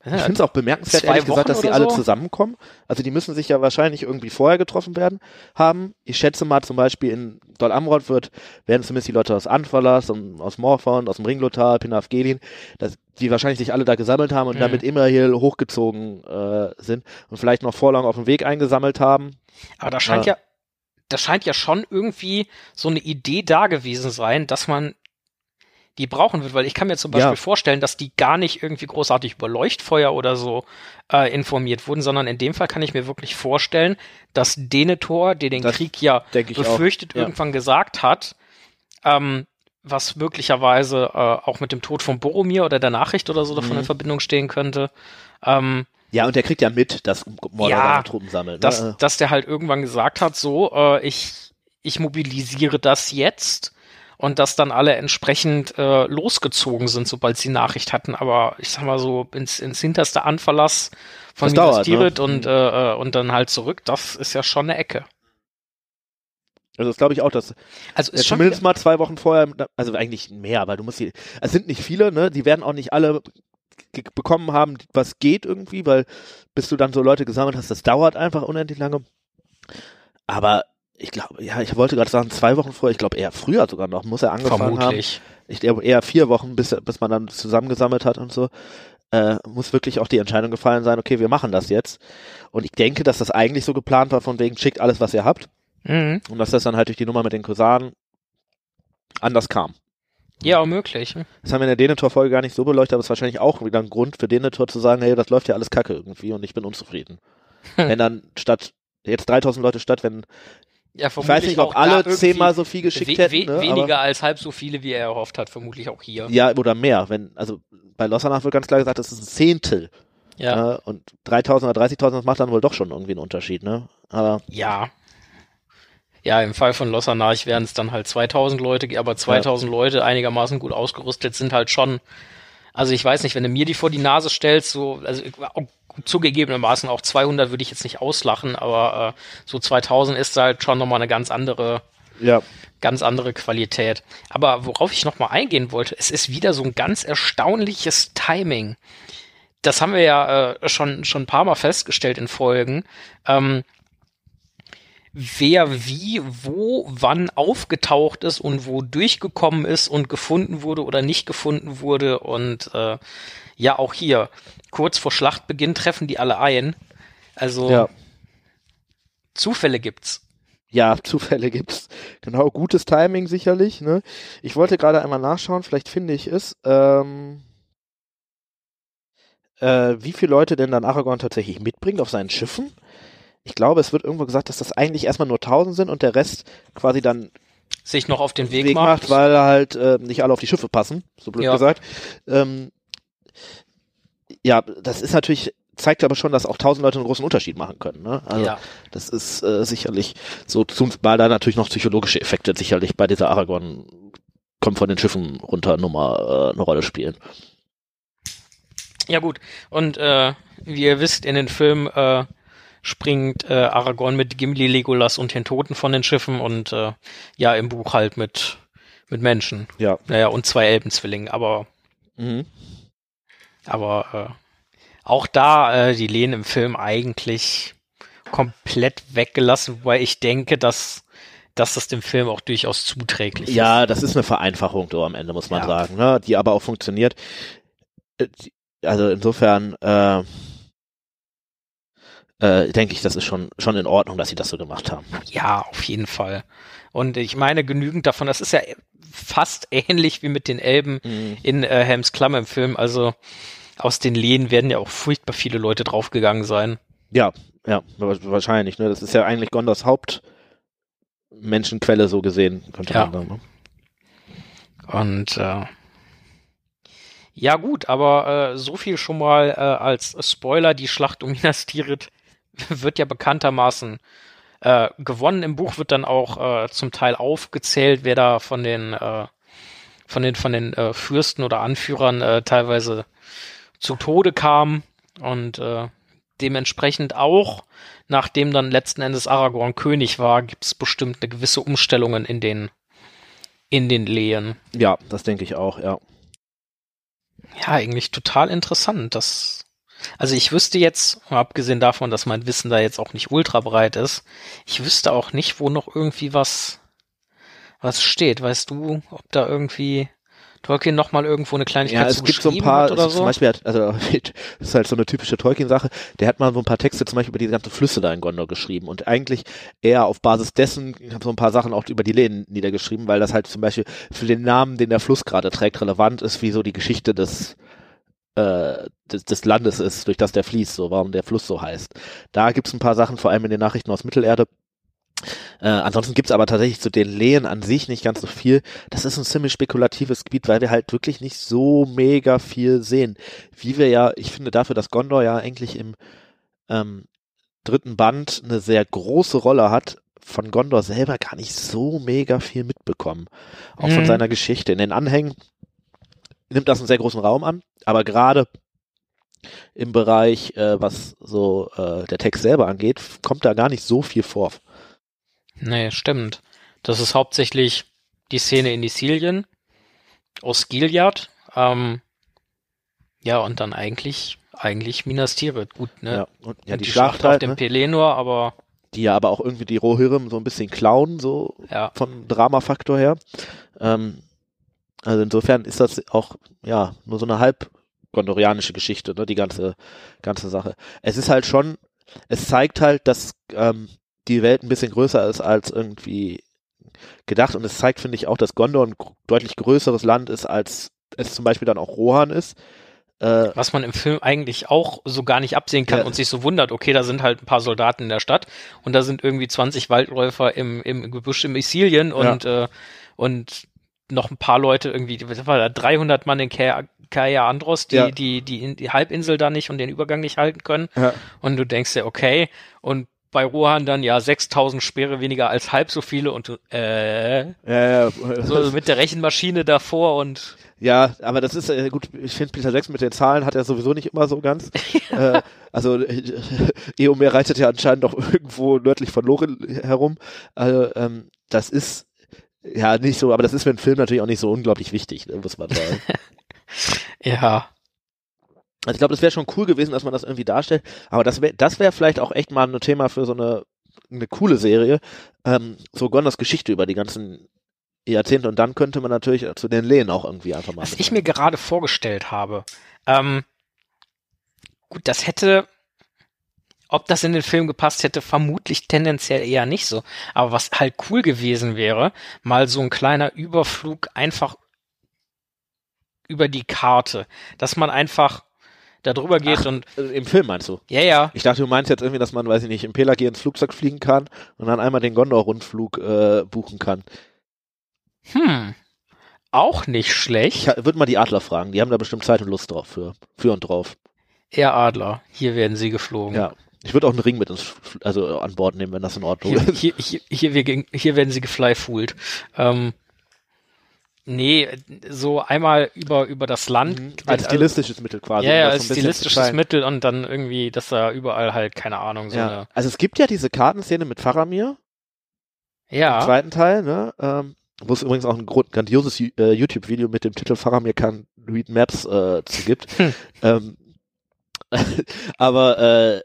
das sind Ich ja finde es auch bemerkenswert, ehrlich gesagt, Wochen dass sie oder alle so? zusammenkommen. Also die müssen sich ja wahrscheinlich irgendwie vorher getroffen werden haben. Ich schätze mal zum Beispiel in Dol Amroth wird, werden zumindest die Leute aus Anfalas und aus Morphon, aus dem Ringlotal, Pinaf Gelin, dass die wahrscheinlich sich alle da gesammelt haben und Mhm. damit immer hier hochgezogen äh, sind und vielleicht noch vorlang auf dem Weg eingesammelt haben. Aber da scheint ja, da scheint ja schon irgendwie so eine Idee da gewesen sein, dass man die brauchen wird, weil ich kann mir zum Beispiel Ja. vorstellen, dass die gar nicht irgendwie großartig über Leuchtfeuer oder so äh, informiert wurden, sondern in dem Fall kann ich mir wirklich vorstellen, dass Denethor, der den Das Krieg ja befürchtet Ja. irgendwann gesagt hat, ähm, was möglicherweise äh, auch mit dem Tod von Boromir oder der Nachricht oder so davon Mhm. in Verbindung stehen könnte. Ähm, Ja, und der kriegt ja mit, dass Mordor Ja, Truppen sammelt. dass, ne? dass der halt irgendwann gesagt hat, so, äh, ich, ich mobilisiere das jetzt und dass dann alle entsprechend äh, losgezogen sind, sobald sie Nachricht hatten, aber ich sag mal so ins, ins hinterste Anverlass von Das Minas ne? Tirith und, Mhm. äh, äh, und dann halt zurück, das ist ja schon eine Ecke. Also das glaube ich auch, dass Also ist zumindest mal zwei Wochen vorher, also eigentlich mehr, weil du musst die, es sind nicht viele, ne? Die werden auch nicht alle bekommen haben, was geht irgendwie, weil bis du dann so Leute gesammelt hast, das dauert einfach unendlich lange. Aber ich glaube, ja, ich wollte gerade sagen, zwei Wochen vorher, ich glaube eher früher sogar noch, muss er angefangen vermutlich. haben. Ich glaube eher vier Wochen, bis, bis man dann zusammengesammelt hat und so. Äh, muss wirklich auch die Entscheidung gefallen sein, okay, wir machen das jetzt. Und ich denke, dass das eigentlich so geplant war, von wegen, schickt alles, was ihr habt. Mhm. Und dass das dann halt durch die Nummer mit den Kosanen anders kam. Ja, möglich. Das haben wir in der Denethor-Folge gar nicht so beleuchtet, aber es ist wahrscheinlich auch wieder ein Grund für Denethor zu sagen, hey, das läuft ja alles kacke irgendwie und ich bin unzufrieden. wenn dann statt, jetzt 3000 Leute statt, wenn, Ja, ich weiß nicht, ob alle zehnmal so viel geschickt we hätten, we ne, weniger als halb so viele, wie er erhofft hat, vermutlich auch hier. ja, oder mehr, wenn, also bei Lossanach wird ganz klar gesagt, das ist ein Zehntel, Ja. äh, und 3000 oder 30.000, das macht dann wohl doch schon irgendwie einen Unterschied, ne, aber, Ja. Ja, im Fall von Lossanarch wären es dann halt 2000 Leute, aber 2000 Leute einigermaßen gut ausgerüstet sind halt schon, also ich weiß nicht, wenn du mir die vor die Nase stellst, so, also zugegebenermaßen auch 200 würde ich jetzt nicht auslachen, aber äh, so 2000 ist halt schon nochmal eine ganz andere, ja, ganz andere Qualität. Aber worauf ich nochmal eingehen wollte, es ist wieder so ein ganz erstaunliches Timing. Das haben wir ja äh, schon, schon ein paar Mal festgestellt in Folgen. Ähm, wer wie, wo, wann aufgetaucht ist und wo durchgekommen ist und gefunden wurde oder nicht gefunden wurde. Und äh, ja, auch hier, kurz vor Schlachtbeginn treffen die alle ein. Also ja, Zufälle gibt's. ja, Zufälle gibt's, genau, gutes Timing sicherlich, ne, ich wollte gerade einmal nachschauen, vielleicht finde ich es, ähm, äh, wie viele Leute denn dann Aragorn tatsächlich mitbringt auf seinen Schiffen. Ich glaube, es wird irgendwo gesagt, dass das eigentlich erstmal nur 1000 sind und der Rest quasi dann Sich noch auf den Weg, Weg, macht, weil halt äh, nicht alle auf die Schiffe passen, so blöd Ja. gesagt. Ähm, ja, das ist natürlich zeigt aber schon, dass auch tausend Leute einen großen Unterschied machen können. Ne? Also ja. das ist äh, sicherlich so, weil da natürlich noch psychologische Effekte sicherlich bei dieser Aragorn kommt von den Schiffen runter Nummer äh, eine Rolle spielen. Ja gut, und äh, wie ihr wisst, in den Filmen äh, springt äh, Aragorn mit Gimli, Legolas und den Toten von den Schiffen und äh, ja, im Buch halt mit, mit Menschen. Ja. Naja, und zwei Elbenzwillingen, aber Mhm. aber äh, auch da äh, die Lehen im Film eigentlich komplett weggelassen, wobei ich denke, dass, dass das dem Film auch durchaus zuträglich ist. Ja, das ist eine Vereinfachung so am Ende, muss man Ja. sagen, ne? die aber auch funktioniert. Äh, Also insofern äh, äh, denke ich, das ist schon, schon in Ordnung, dass sie das so gemacht haben. Ja, auf jeden Fall. Und ich meine, genügend davon, das ist ja fast ähnlich wie mit den Elben in äh, Helms Klamm im Film. Also aus den Lehen werden ja auch furchtbar viele Leute draufgegangen sein. Ja, ja, wa- wahrscheinlich. Ne? Das ist ja eigentlich Gondors Hauptmenschenquelle so gesehen, könnte Ja. man sagen. Ne? Und äh, ja gut, aber äh, so viel schon mal äh, als Spoiler, die Schlacht um Minas Tirith wird ja bekanntermaßen äh, gewonnen. Im Buch wird dann auch äh, zum Teil aufgezählt, wer da von den äh, von den von den äh, Fürsten oder Anführern äh, teilweise zu Tode kam und äh, dementsprechend auch, nachdem dann letzten Endes Aragorn König war, gibt es bestimmt eine gewisse Umstellungen in den in den Lehen. Ja, das denke ich auch, ja. Ja, eigentlich total interessant. Das, also ich wüsste jetzt, abgesehen davon, dass mein Wissen da jetzt auch nicht ultra breit ist, ich wüsste auch nicht, wo noch irgendwie was, was steht. Weißt du, ob da irgendwie Tolkien noch mal irgendwo eine Kleinigkeit Ja, es gibt so ein paar, oder zum so? Beispiel, hat, also das ist halt so eine typische Tolkien-Sache, der hat mal so ein paar Texte zum Beispiel über die ganzen Flüsse da in Gondor geschrieben und eigentlich eher auf Basis dessen so ein paar Sachen auch über die Lehen niedergeschrieben, weil das halt zum Beispiel für den Namen, den der Fluss gerade trägt, relevant ist, wie so die Geschichte des äh, des, des Landes ist, durch das der fließt, so warum der Fluss so heißt. Da gibt's ein paar Sachen, vor allem in den Nachrichten aus Mittelerde. Äh, ansonsten gibt's aber tatsächlich zu den Lehen an sich nicht ganz so viel. Das ist ein ziemlich spekulatives Gebiet, weil wir halt wirklich nicht so mega viel sehen. Wie wir ja, ich finde dafür, dass Gondor ja eigentlich im ähm, dritten Band eine sehr große Rolle hat, von Gondor selber gar nicht so mega viel mitbekommen. Auch von Mhm. seiner Geschichte. In den Anhängen nimmt das einen sehr großen Raum an, aber gerade im Bereich, äh, was so äh, der Text selber angeht, kommt da gar nicht so viel vor. Nee, stimmt. Das ist hauptsächlich die Szene in Isilien aus Gilead. Ähm, ja, und dann eigentlich, eigentlich Minas Tirith. Gut, ne? Ja, und, ja Und die, Schlacht, halt, auf dem ne? Pelennor, aber die ja aber auch irgendwie die Rohirrim so ein bisschen klauen, so ja. vom Dramafaktor her. Ähm, also insofern ist das auch ja nur so eine halb gondorianische Geschichte, ne, die ganze ganze Sache. Es ist halt schon, es zeigt halt, dass ähm, die Welt ein bisschen größer ist als irgendwie gedacht und es zeigt, finde ich, auch, dass Gondor ein deutlich größeres Land ist, als es zum Beispiel dann auch Rohan ist. Äh, Was man im Film eigentlich auch so gar nicht absehen kann Ja. und sich so wundert, okay, da sind halt ein paar Soldaten in der Stadt und da sind irgendwie 20 Waldläufer im, im Gebüsch in Isilien und, äh, und noch ein paar Leute irgendwie, was war da, 300 Mann in Kaya, Andros, die, Ja. die, die, die Halbinsel da nicht und den Übergang nicht halten können. ja. Und du denkst dir, okay, und bei Rohan dann ja 6000 Speere weniger als halb so viele und du, äh, Ja, ja, so mit der Rechenmaschine davor und Ja, aber das ist äh, gut. Ich finde Peter Jackson mit den Zahlen hat er sowieso nicht immer so ganz. äh, also äh, Eomer reitet ja anscheinend noch irgendwo nördlich von Lorel herum. Also, ähm, das ist ja nicht so, aber das ist für einen Film natürlich auch nicht so unglaublich wichtig, ne, muss man sagen. ja, Also ich glaube, das wäre schon cool gewesen, dass man das irgendwie darstellt. Aber das wäre, das wäre vielleicht auch echt mal ein Thema für so eine eine coole Serie. Ähm, so Gondors Geschichte über die ganzen Jahrzehnte und dann könnte man natürlich zu den Lehen auch irgendwie einfach mal. was ich mir gerade vorgestellt habe. Ähm, gut, das hätte, ob das in den Film gepasst hätte, vermutlich tendenziell eher nicht so. Aber was halt cool gewesen wäre, mal so ein kleiner Überflug einfach über die Karte, dass man einfach da drüber geht Ach. und Äh, Im Film meinst du? ja, ja, Ich dachte, du meinst jetzt irgendwie, dass man, weiß ich nicht, im Pelagi ins Flugzeug fliegen kann und dann einmal den Gondor-Rundflug äh, buchen kann. hm, auch nicht Ich schlecht. würde mal die Adler fragen, die haben da bestimmt Zeit und Lust drauf für, für und drauf. Air Adler, hier werden sie geflogen. Ja. Ich würde auch einen Ring mit ins, also an Bord nehmen, wenn das in Ordnung Hier, ist. hier, hier, hier, wir, hier werden sie geflyfoolt. Ähm, nee, so einmal über, über das Land. Mhm. Als stilistisches Mittel quasi. Ja, ja, als so ein stilistisches. Mittel und dann irgendwie, dass da überall halt, keine Ahnung, so Ja. Also es gibt ja diese Kartenszene mit Faramir eine. Ja. im zweiten Teil, ne? Ähm, wo es übrigens auch ein grandioses äh, YouTube-Video mit dem Titel Faramir kann Read Maps äh, zu gibt. Hm. ähm, aber äh,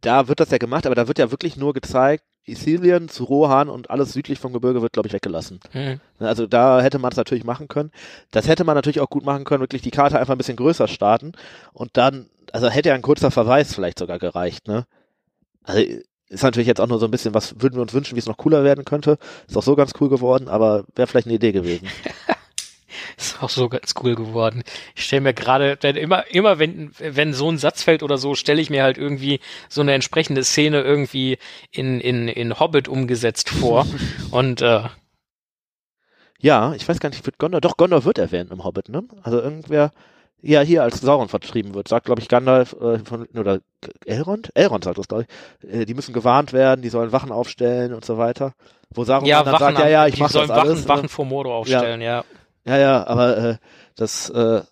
da wird das ja gemacht, aber da wird ja wirklich nur gezeigt, Isilien zu Rohan und alles südlich vom Gebirge wird, glaube ich, weggelassen. Hm. Ne, Also da hätte man es natürlich machen können. Das hätte man natürlich auch gut machen können, wirklich die Karte einfach ein bisschen größer starten und dann, also hätte ja ein kurzer Verweis vielleicht sogar gereicht, ne? Also ist natürlich jetzt auch nur so ein bisschen, was würden wir uns wünschen, wie es noch cooler werden könnte. Ist auch so ganz cool geworden, aber wäre vielleicht eine Idee gewesen. Ist auch so ganz cool geworden. Ich stelle mir gerade, immer, immer wenn, wenn so ein Satz fällt oder so, stelle ich mir halt irgendwie so eine entsprechende Szene irgendwie in, in, in Hobbit umgesetzt vor. Und äh, Ja, ich weiß gar nicht, wird Gondor, doch Gondor wird erwähnt im Hobbit, ne? Also irgendwer, ja, hier als Sauron vertrieben wird, sagt, glaube ich, Gandalf äh, von, oder Elrond? Elrond sagt das, glaube ich. Äh, die müssen gewarnt werden, die sollen Wachen aufstellen und so weiter. Wo Saruman ja, dann Wachen, sagt, ja, ja, ich die mach sollen das Wachen, alles. ne? Wachen vor Mordor aufstellen, ja. Ja, ja, aber äh, das, äh,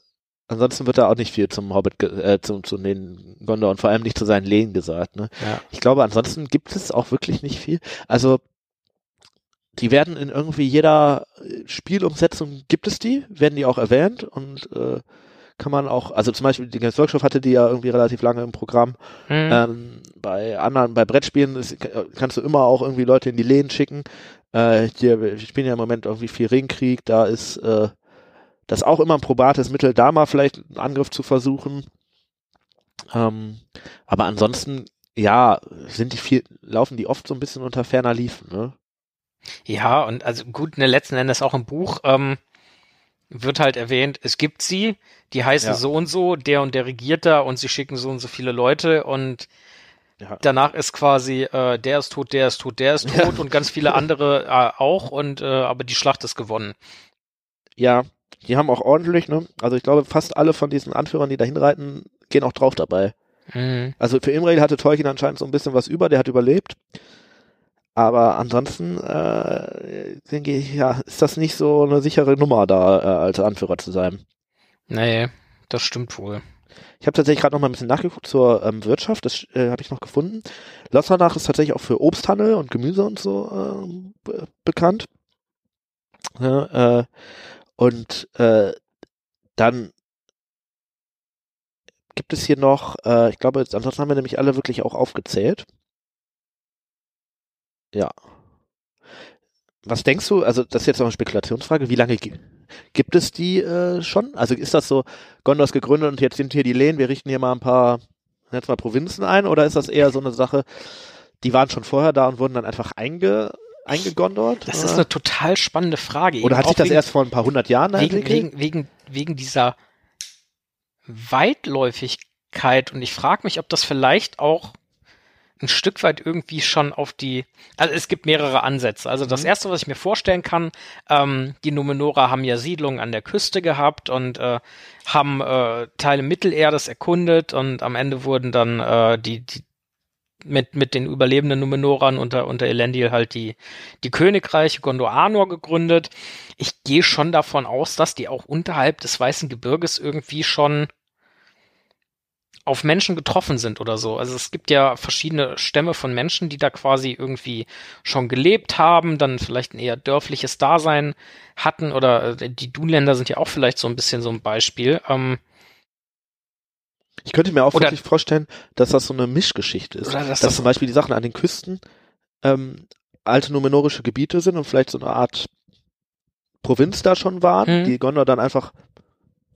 ansonsten wird da auch nicht viel zum Hobbit, äh, zum, zu den Gondor und vor allem nicht zu seinen Lehen gesagt, ne? ja. Ich glaube, ansonsten gibt es auch wirklich nicht viel. Also, die werden in irgendwie jeder äh, Spielumsetzung gibt es die, werden die auch erwähnt und äh, kann man auch, also zum Beispiel die Games Workshop hatte die ja irgendwie relativ lange im Programm. Hm. Ähm, bei anderen, bei Brettspielen ist, kannst du immer auch irgendwie Leute in die Lehen schicken. Äh, hier, wir spielen ja im Moment irgendwie viel Ringkrieg, da ist äh, das auch immer ein probates Mittel, da mal vielleicht einen Angriff zu versuchen. Ähm, aber ansonsten, ja, sind die viel, laufen die oft so ein bisschen unter ferner Liefen, ne? Ja, und also gut, ne, letzten Endes auch im Buch ähm, wird halt erwähnt, es gibt sie, die heißen Ja. so und so, der und der regiert da und sie schicken so und so viele Leute und Ja. danach ist quasi, äh, der ist tot, der ist tot, der ist Ja. tot und ganz viele andere äh, auch und äh, aber die Schlacht ist gewonnen. Ja, die haben auch ordentlich, ne? Also ich glaube, fast alle von diesen Anführern, die da hinreiten, gehen auch drauf dabei. Mhm. Also für Imrail hatte Tolkien anscheinend so ein bisschen was über, der hat überlebt. Aber ansonsten, äh, denke ich, ja, ist das nicht so eine sichere Nummer da, äh, als Anführer zu sein. Nee, das stimmt wohl. Ich habe tatsächlich gerade noch mal ein bisschen nachgeguckt zur ähm, Wirtschaft, das äh, habe ich noch gefunden. Lossernach ist tatsächlich auch für Obsthandel und Gemüse und so ähm, be bekannt. Ja, äh, und äh, dann gibt es hier noch, äh, ich glaube, ansonsten haben wir nämlich alle wirklich auch aufgezählt. Ja. Was denkst du, also das ist jetzt noch eine Spekulationsfrage, wie lange gi- gibt es die äh, schon? Also ist das so, Gondor ist gegründet und jetzt sind hier die Lehen, wir richten hier mal ein paar, jetzt mal Provinzen ein, oder ist das eher so eine Sache, die waren schon vorher da und wurden dann einfach einge, eingegondort? Das oder? ist eine total spannende Frage. oder hat sich das wegen, erst vor ein paar hundert Jahren wegen, entwickelt? wegen, wegen, wegen dieser Weitläufigkeit und ich frage mich, ob das vielleicht auch ein Stück weit irgendwie schon auf die, also es gibt mehrere Ansätze. Also das Mhm. erste, was ich mir vorstellen kann, ähm, die Numenora haben ja Siedlungen an der Küste gehabt und äh, haben äh, Teile Mittelerdes erkundet und am Ende wurden dann äh, die, die mit, mit den überlebenden Numenorern unter, unter Elendil halt die, die Königreiche Gondor-Anor gegründet. Ich gehe schon davon aus, dass die auch unterhalb des Weißen Gebirges irgendwie schon auf Menschen getroffen sind oder so. Also es gibt ja verschiedene Stämme von Menschen, die da quasi irgendwie schon gelebt haben, dann vielleicht ein eher dörfliches Dasein hatten oder äh, die Dunländer sind ja auch vielleicht so ein bisschen so ein Beispiel. Ähm, Ich könnte mir auch Oder- wirklich vorstellen, dass das so eine Mischgeschichte ist. Oder dass dass das- zum Beispiel die Sachen an den Küsten ähm, alte numenorische Gebiete sind und vielleicht so eine Art Provinz da schon waren, Mhm. die Gondor dann einfach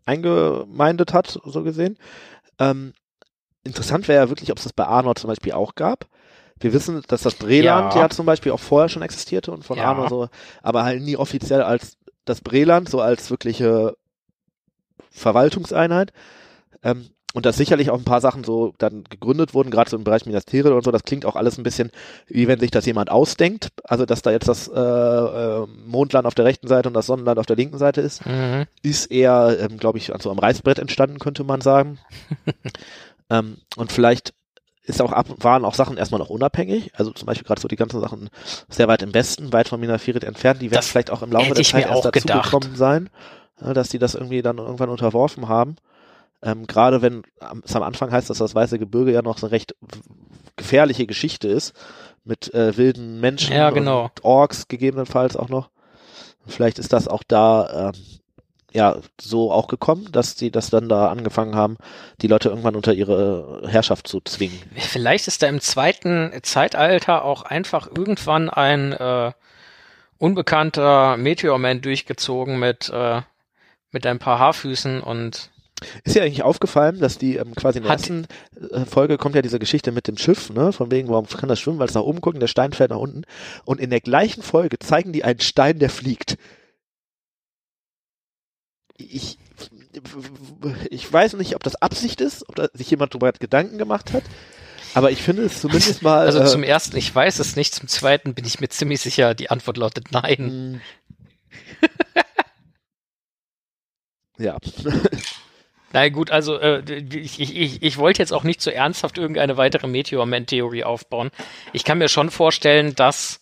eingemeindet hat, so gesehen. Ähm, interessant wäre ja wirklich, ob es das bei Arnor zum Beispiel auch gab. Wir wissen, dass das Breland Ja. ja, zum Beispiel auch vorher schon existierte und von Ja. Arnor so, aber halt nie offiziell als das Breland, so als wirkliche Verwaltungseinheit. Ähm, und dass sicherlich auch ein paar Sachen so dann gegründet wurden, gerade so im Bereich Ministerien und so, das klingt auch alles ein bisschen, wie wenn sich das jemand ausdenkt. Also, dass da jetzt das äh, äh, Mondland auf der rechten Seite und das Sonnenland auf der linken Seite ist, mhm. ist eher, ähm, glaube ich, also am Reißbrett entstanden, könnte man sagen. Ähm, und vielleicht ist auch ab, waren auch Sachen erstmal noch unabhängig. Also zum Beispiel gerade so die ganzen Sachen sehr weit im Westen, weit von Minafirit entfernt, die werden Das vielleicht auch im Laufe der Zeit erst dazugekommen sein, ja, dass die das irgendwie dann irgendwann unterworfen haben. Ähm, gerade wenn es am Anfang heißt, dass das Weiße Gebirge ja noch so eine recht gefährliche Geschichte ist, mit äh, wilden Menschen Ja, genau. und Orks gegebenenfalls auch noch. Vielleicht ist das auch da ähm, ja so auch gekommen, dass die das dann da angefangen haben, die Leute irgendwann unter ihre Herrschaft zu zwingen. Vielleicht ist da im zweiten Zeitalter auch einfach irgendwann ein äh, unbekannter Meteorman durchgezogen mit, äh, mit ein paar Haarfüßen und Ist ja eigentlich aufgefallen, dass die ähm, quasi in der Hat- ersten äh, Folge kommt ja diese Geschichte mit dem Schiff, ne? Von wegen, warum kann das schwimmen, weil es nach oben guckt und der Stein fällt nach unten. Und in der gleichen Folge zeigen die einen Stein, der fliegt. Ich, ich weiß nicht, ob das Absicht ist, ob da sich jemand darüber Gedanken gemacht hat. Aber ich finde es zumindest mal. also äh, zum ersten, ich weiß es nicht, zum zweiten bin ich mir ziemlich sicher, die Antwort lautet nein. ja. Na gut, also äh, ich, ich, ich, ich wollte jetzt auch nicht so ernsthaft irgendeine weitere Meteorman-Theorie aufbauen. Ich kann mir schon vorstellen, dass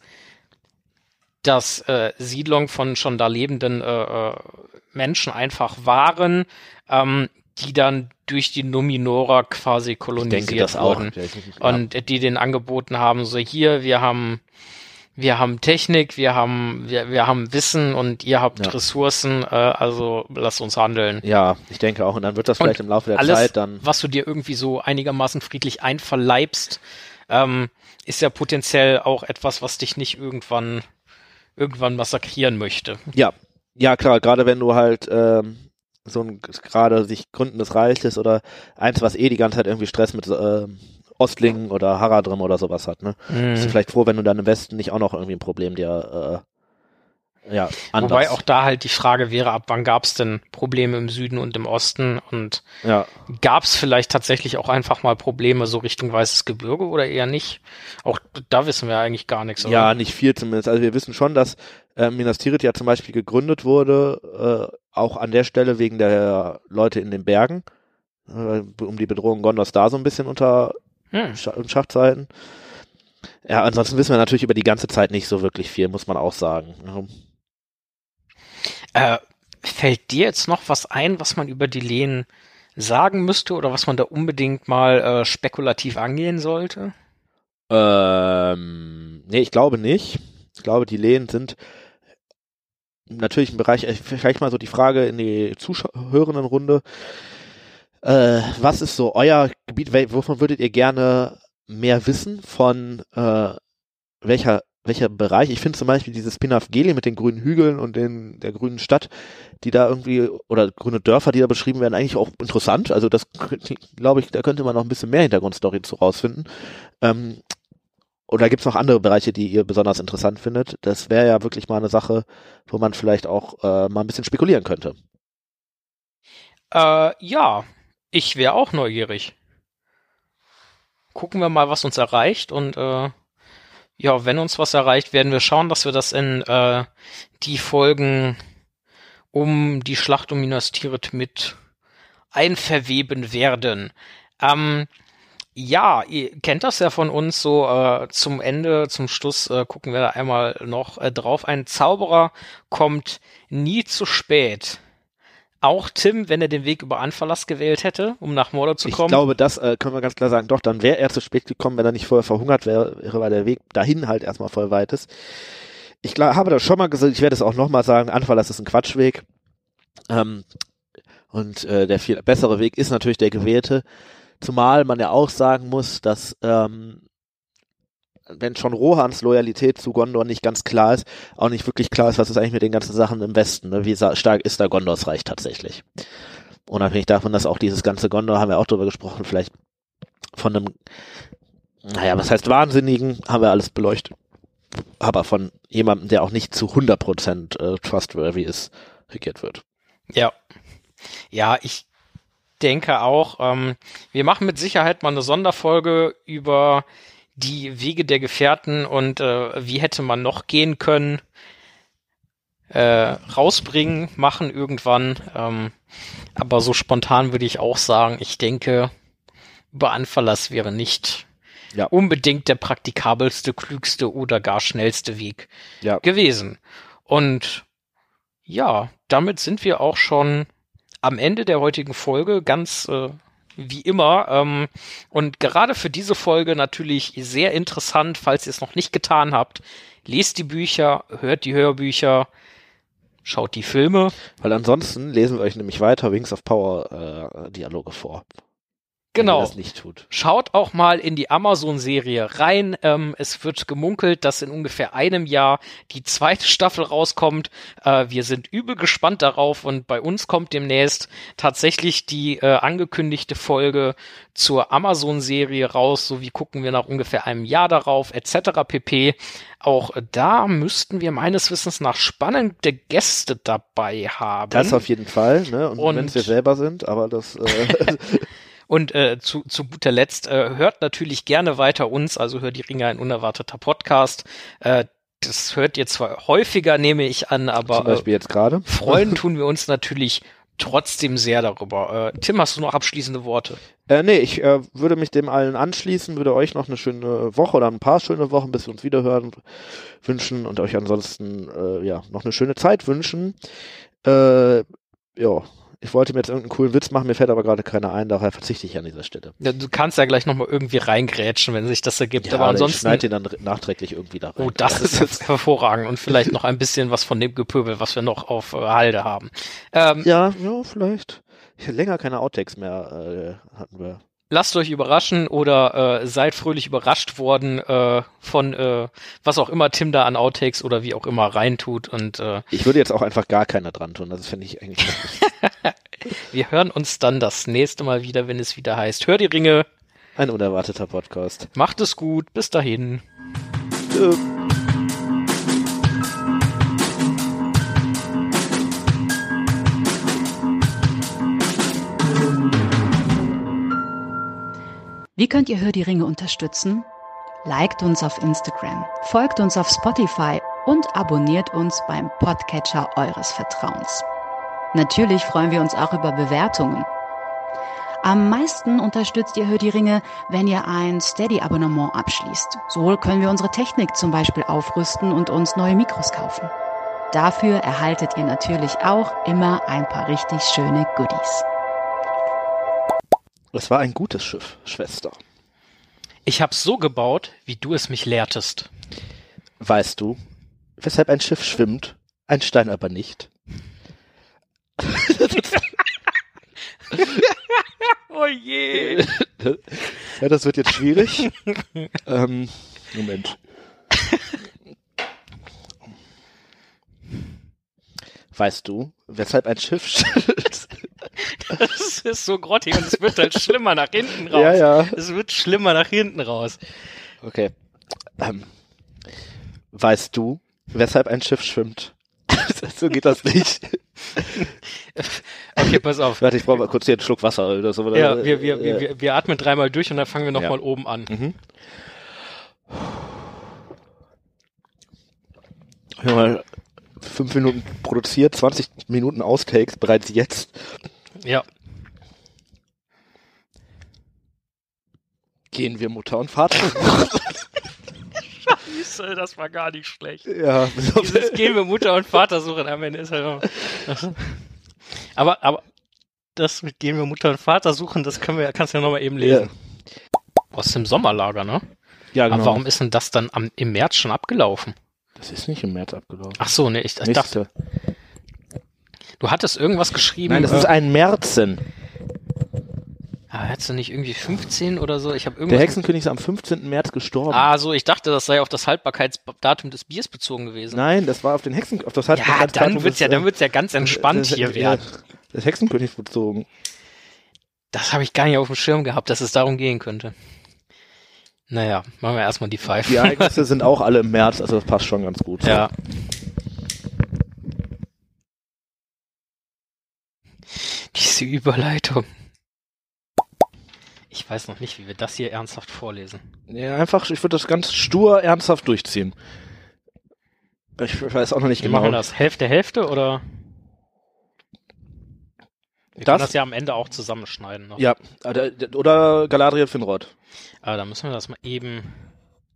dass äh, Siedlungen von schon da lebenden äh, äh, Menschen einfach waren, ähm, die dann durch die Numinora quasi kolonisiert denke auch. wurden. Ja. Und die den angeboten haben, so hier, wir haben wir haben Technik, wir haben wir, wir haben Wissen und ihr habt Ja. Ressourcen, äh, also lasst uns handeln. ja, ich denke auch. Und dann wird das Und vielleicht im Laufe der alles, Zeit dann. was du dir irgendwie so einigermaßen friedlich einverleibst, ähm, ist ja potenziell auch etwas, was dich nicht irgendwann irgendwann massakrieren möchte. Ja, ja klar, gerade wenn du halt ähm, so ein gerade sich gründendes Reiches oder eins, was eh die ganze Zeit irgendwie Stress mit ähm, Ostlingen oder Haradrim oder sowas hat, ne? Bist du Mhm. vielleicht froh, wenn du dann im Westen nicht auch noch irgendwie ein Problem dir äh, ja, anders. Wobei auch da halt die Frage wäre, ab wann gab es denn Probleme im Süden und im Osten und ja, gab es vielleicht tatsächlich auch einfach mal Probleme so Richtung Weißes Gebirge oder eher nicht? Auch da wissen wir eigentlich gar nichts. oder? ja, nicht viel zumindest. Also wir wissen schon, dass äh, Minas Tirith ja zum Beispiel gegründet wurde, äh, auch an der Stelle wegen der Leute in den Bergen, äh, um die Bedrohung Gondors da so ein bisschen unter Hm. Scha in Schach zu halten. Ja, ansonsten wissen wir natürlich über die ganze Zeit nicht so wirklich viel, muss man auch sagen. Äh, fällt dir jetzt noch was ein, was man über die Lehen sagen müsste oder was man da unbedingt mal äh, spekulativ angehen sollte? Ähm, nee, ich glaube nicht. Ich glaube, die Lehen sind natürlich im Bereich, äh, vielleicht mal so die Frage in die Zuhörendenrunde. Äh, was ist so euer Gebiet? Wovon würdet ihr gerne mehr wissen? Von äh, welcher welcher Bereich? Ich finde zum Beispiel dieses Pinafgeli mit den grünen Hügeln und den, der grünen Stadt, die da irgendwie, oder grüne Dörfer, die da beschrieben werden, eigentlich auch interessant. Also das glaube ich, da könnte man noch ein bisschen mehr Hintergrundstory zu rausfinden. Ähm, oder gibt es noch andere Bereiche, die ihr besonders interessant findet? Das wäre ja wirklich mal eine Sache, wo man vielleicht auch äh, mal ein bisschen spekulieren könnte. Äh, ja, ich wäre auch neugierig. Gucken wir mal, was uns erreicht und äh, ja, wenn uns was erreicht, werden wir schauen, dass wir das in äh, die Folgen um die Schlacht um Minas Tirith mit einverweben werden. Ähm, ja, ihr kennt das ja von uns so äh, zum Ende, zum Schluss äh, gucken wir da einmal noch äh, drauf. Ein Zauberer kommt nie zu spät. Auch Tim, wenn er den Weg über Anverlass gewählt hätte, um nach Mordor zu Ich kommen. glaube, das äh, können wir ganz klar sagen. Doch, dann wäre er zu spät gekommen, wenn er nicht vorher verhungert wäre, wäre weil der Weg dahin halt erstmal voll weit ist. Ich glaub, habe das schon mal gesagt, ich werde es auch nochmal sagen, Anverlass ist ein Quatschweg. Ähm, und äh, der viel bessere Weg ist natürlich der gewählte. Zumal man ja auch sagen muss, dass ähm, wenn schon Rohans Loyalität zu Gondor nicht ganz klar ist, auch nicht wirklich klar ist, was ist eigentlich mit den ganzen Sachen im Westen, ne? wie stark ist da Gondors Reich tatsächlich. Unabhängig davon, dass auch dieses ganze Gondor, haben wir auch drüber gesprochen, vielleicht von einem, naja, was heißt Wahnsinnigen, haben wir alles beleuchtet, aber von jemandem, der auch nicht zu 100% äh, trustworthy ist, regiert wird. Ja. Ja, ich denke auch, ähm, wir machen mit Sicherheit mal eine Sonderfolge über die Wege der Gefährten und äh, wie hätte man noch gehen können. Äh, rausbringen, machen irgendwann. Ähm, aber so spontan würde ich auch sagen, ich denke, über Anverlass wäre nicht Ja. unbedingt der praktikabelste, klügste oder gar schnellste Weg Ja. gewesen. Und ja, damit sind wir auch schon am Ende der heutigen Folge ganz äh, wie immer. Ähm, und gerade für diese Folge natürlich sehr interessant, falls ihr es noch nicht getan habt. Lest die Bücher, hört die Hörbücher, schaut die Filme. Weil ansonsten lesen wir euch nämlich weiter Wings of Power äh, Dialoge vor. Genau. das nicht tut. Schaut auch mal in die Amazon-Serie rein. Ähm, es wird gemunkelt, dass in ungefähr einem Jahr die zweite Staffel rauskommt. Äh, wir sind übel gespannt darauf und bei uns kommt demnächst tatsächlich die äh, angekündigte Folge zur Amazon-Serie raus. So wie gucken wir nach ungefähr einem Jahr darauf, etc. pp. Auch da müssten wir meines Wissens nach spannende Gäste dabei haben. Das auf jeden Fall, ne? Und, Und- wenn es wir selber sind, aber das äh, Und äh, zu, zu guter Letzt, äh, hört natürlich gerne weiter uns, also hört die Ringe ein unerwarteter Podcast. Äh, das hört ihr zwar häufiger, nehme ich an, zum aber äh, Beispiel jetzt gerade. freuen tun wir uns natürlich trotzdem sehr darüber. Äh, Tim, hast du noch abschließende Worte? Äh, nee, ich äh, würde mich dem allen anschließen, würde euch noch eine schöne Woche oder ein paar schöne Wochen, bis wir uns wiederhören, wünschen und euch ansonsten äh, ja noch eine schöne Zeit wünschen. Äh, ja, ich wollte mir jetzt irgendeinen coolen Witz machen, mir fällt aber gerade keiner ein, daher verzichte ich an dieser Stelle. Ja, Du kannst ja gleich nochmal irgendwie reingrätschen, wenn sich das ergibt. Ja, aber oder ich ansonsten. schneide den dann nachträglich irgendwie da rein. Oh, das ist jetzt hervorragend. Und vielleicht noch ein bisschen was von dem Gepöbel, was wir noch auf äh, Halde haben. Ähm, ja, ja, vielleicht. Ich hätte länger keine Outtakes mehr äh, hatten wir. Lasst euch überraschen oder äh, seid fröhlich überrascht worden äh, von äh, was auch immer Tim da an Outtakes oder wie auch immer reintut. Und äh, Ich würde jetzt auch einfach gar keiner dran tun, das finde ich eigentlich wir hören uns dann das nächste Mal wieder, wenn es wieder heißt. Hör die Ringe, ein unerwarteter Podcast. macht es gut, bis dahin. Tschö. Wie könnt ihr Hör die Ringe unterstützen? Liked uns auf Instagram, folgt uns auf Spotify und abonniert uns beim Podcatcher eures Vertrauens. Natürlich freuen wir uns auch über Bewertungen. Am meisten unterstützt ihr Hör die Ringe, wenn ihr ein Steady-Abonnement abschließt. So können wir unsere Technik zum Beispiel aufrüsten und uns neue Mikros kaufen. Dafür erhaltet ihr natürlich auch immer ein paar richtig schöne Goodies. Es war ein gutes Schiff, Schwester. Ich hab's so gebaut, wie du es mich lehrtest. Weißt du, weshalb ein Schiff schwimmt, ein Stein aber nicht? Oh je. Ja, das wird jetzt schwierig. ähm, Moment. Weißt du, weshalb ein Schiff schwimmt? Das ist so grottig und es wird halt schlimmer nach hinten raus. ja, ja. Es wird schlimmer nach hinten raus. Okay. Ähm, weißt du, weshalb ein Schiff schwimmt? so geht das nicht. Okay, pass auf. Warte, ich brauche mal kurz hier einen Schluck Wasser oder so. Ja, wir, wir, Äh, wir, wir, wir atmen dreimal durch und dann fangen wir nochmal Ja. oben an. Mhm. Hör mal, fünf Minuten produziert, 20 Minuten Outtakes bereits jetzt. Ja. Gehen wir Mutter und Vater. Scheiße, das war gar nicht schlecht. ja, Dieses gehen wir Mutter und Vater suchen am Ende ist halt immer. Aber, aber das mit gehen wir Mutter und Vater suchen, das können wir, kannst du ja nochmal eben lesen. Aus dem Sommerlager, ne? ja genau. Aber warum ist denn das dann am, im März schon abgelaufen? Das ist nicht im März abgelaufen. Ach so, ne, ich, ich dachte, Nächste. Du hattest irgendwas geschrieben. Nein, das äh, ist ein Märzen. ah, hättest du nicht irgendwie 15 oder so? Ich habe irgendwas. Der Hexenkönig ist am 15. März gestorben. Ah, so, ich dachte, das sei auf das Haltbarkeitsdatum des Biers bezogen gewesen. Nein, das war auf den Hexen, auf das ja, Haltbarkeitsdatum dann wird's ja, dann äh, wird's ja ganz entspannt des- hier ja, werden. Des Hexenkönigs bezogen. Das habe ich gar nicht auf dem Schirm gehabt, dass es darum gehen könnte. Naja, machen wir erstmal die Pfeife. Die Ereignisse sind auch alle im März, also das passt schon ganz gut. Ja. Diese Überleitung. Ich weiß noch nicht, wie wir das hier ernsthaft vorlesen. Ja, einfach, ich würde das ganz stur ernsthaft durchziehen. Ich weiß auch noch nicht Wir genau. machen das Hälfte, Hälfte oder? Wir Das- können das ja am Ende auch zusammenschneiden. Noch. Ja, äh, oder Galadriel Finrod. Aber da müssen wir das mal eben.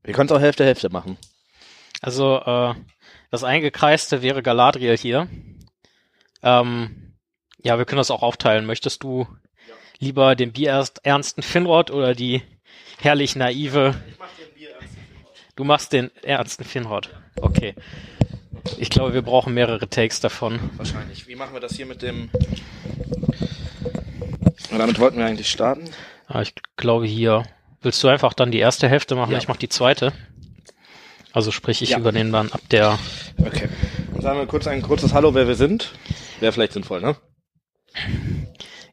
Wir können es auch Hälfte Hälfte machen. Also, äh, das Eingekreiste wäre Galadriel hier. Ähm, ja, wir können das auch aufteilen. Möchtest du lieber den bierernsten Finrod oder die herrlich naive? Du machst den ernsten Finrod. Okay. Ich glaube, wir brauchen mehrere Takes davon. Wahrscheinlich. Wie machen wir das hier mit dem... Und damit wollten wir eigentlich starten. Aber ich glaube hier. Willst du einfach dann die erste Hälfte machen? Ja. Ich mache die zweite. Also sprich, ich Ja. übernehme dann ab der. Okay. Dann sagen wir kurz ein kurzes Hallo, wer wir sind. Wäre vielleicht sinnvoll, ne?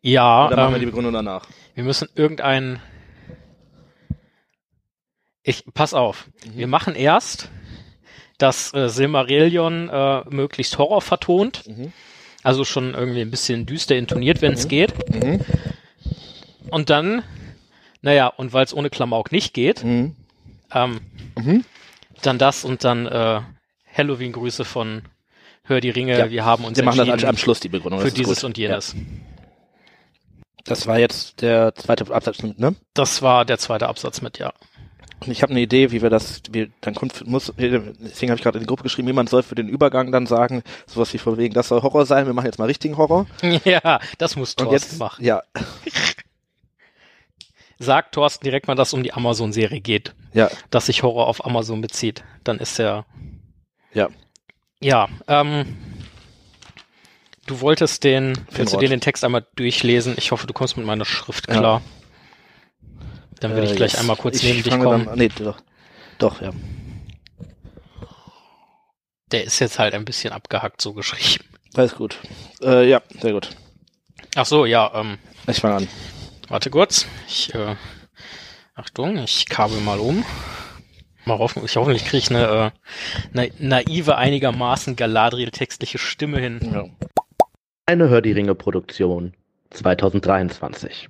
Ja, Oder machen wir die ähm, Begründung danach? wir müssen irgendeinen. Ich pass auf. Mhm. Wir machen erst, dass äh, Silmarillion äh, möglichst Horror vertont. Mhm. Also schon irgendwie ein bisschen düster intoniert, wenn es Mhm. geht. Mhm. Und dann, naja, und weil es ohne Klamauk nicht geht, Mhm. ähm, Mhm. dann das und dann äh, Halloween-Grüße von Hör die Ringe, Ja, wir haben uns Wir machen das am Schluss, die Begründung. für dieses gut. und jenes. Ja. Das war jetzt der zweite Absatz, ne? Das war der zweite Absatz mit, ja. Und ich habe eine Idee, wie wir das, wie, dann kommt, muss, deswegen habe ich gerade in die Gruppe geschrieben, jemand soll für den Übergang dann sagen, sowas wie von wegen, das soll Horror sein, wir machen jetzt mal richtigen Horror. Ja, das muss Und Thorsten jetzt, machen. ja, Sagt Thorsten direkt mal, dass es um die Amazon-Serie geht, ja, dass sich Horror auf Amazon bezieht. Dann ist er. ja. Ja, ähm. Du wolltest den, willst du dir den Text einmal durchlesen? Ich hoffe, du kommst mit meiner Schrift Ja. klar. Dann würde ich Äh, gleich yes. einmal kurz ich neben dich kommen. Dann, nee, doch, doch, ja. Der ist jetzt halt ein bisschen abgehackt so geschrieben. Alles gut. Äh, ja, sehr gut. Ach so, ja, ähm, Ich fange an. warte kurz. Ich, äh, Achtung, ich kabel mal um. Mal hoffen, ich hoffentlich kriege ich eine, äh, eine naive, einigermaßen Galadriel-textliche Stimme hin. Ja. Eine Hör die Ringe Produktion 2023.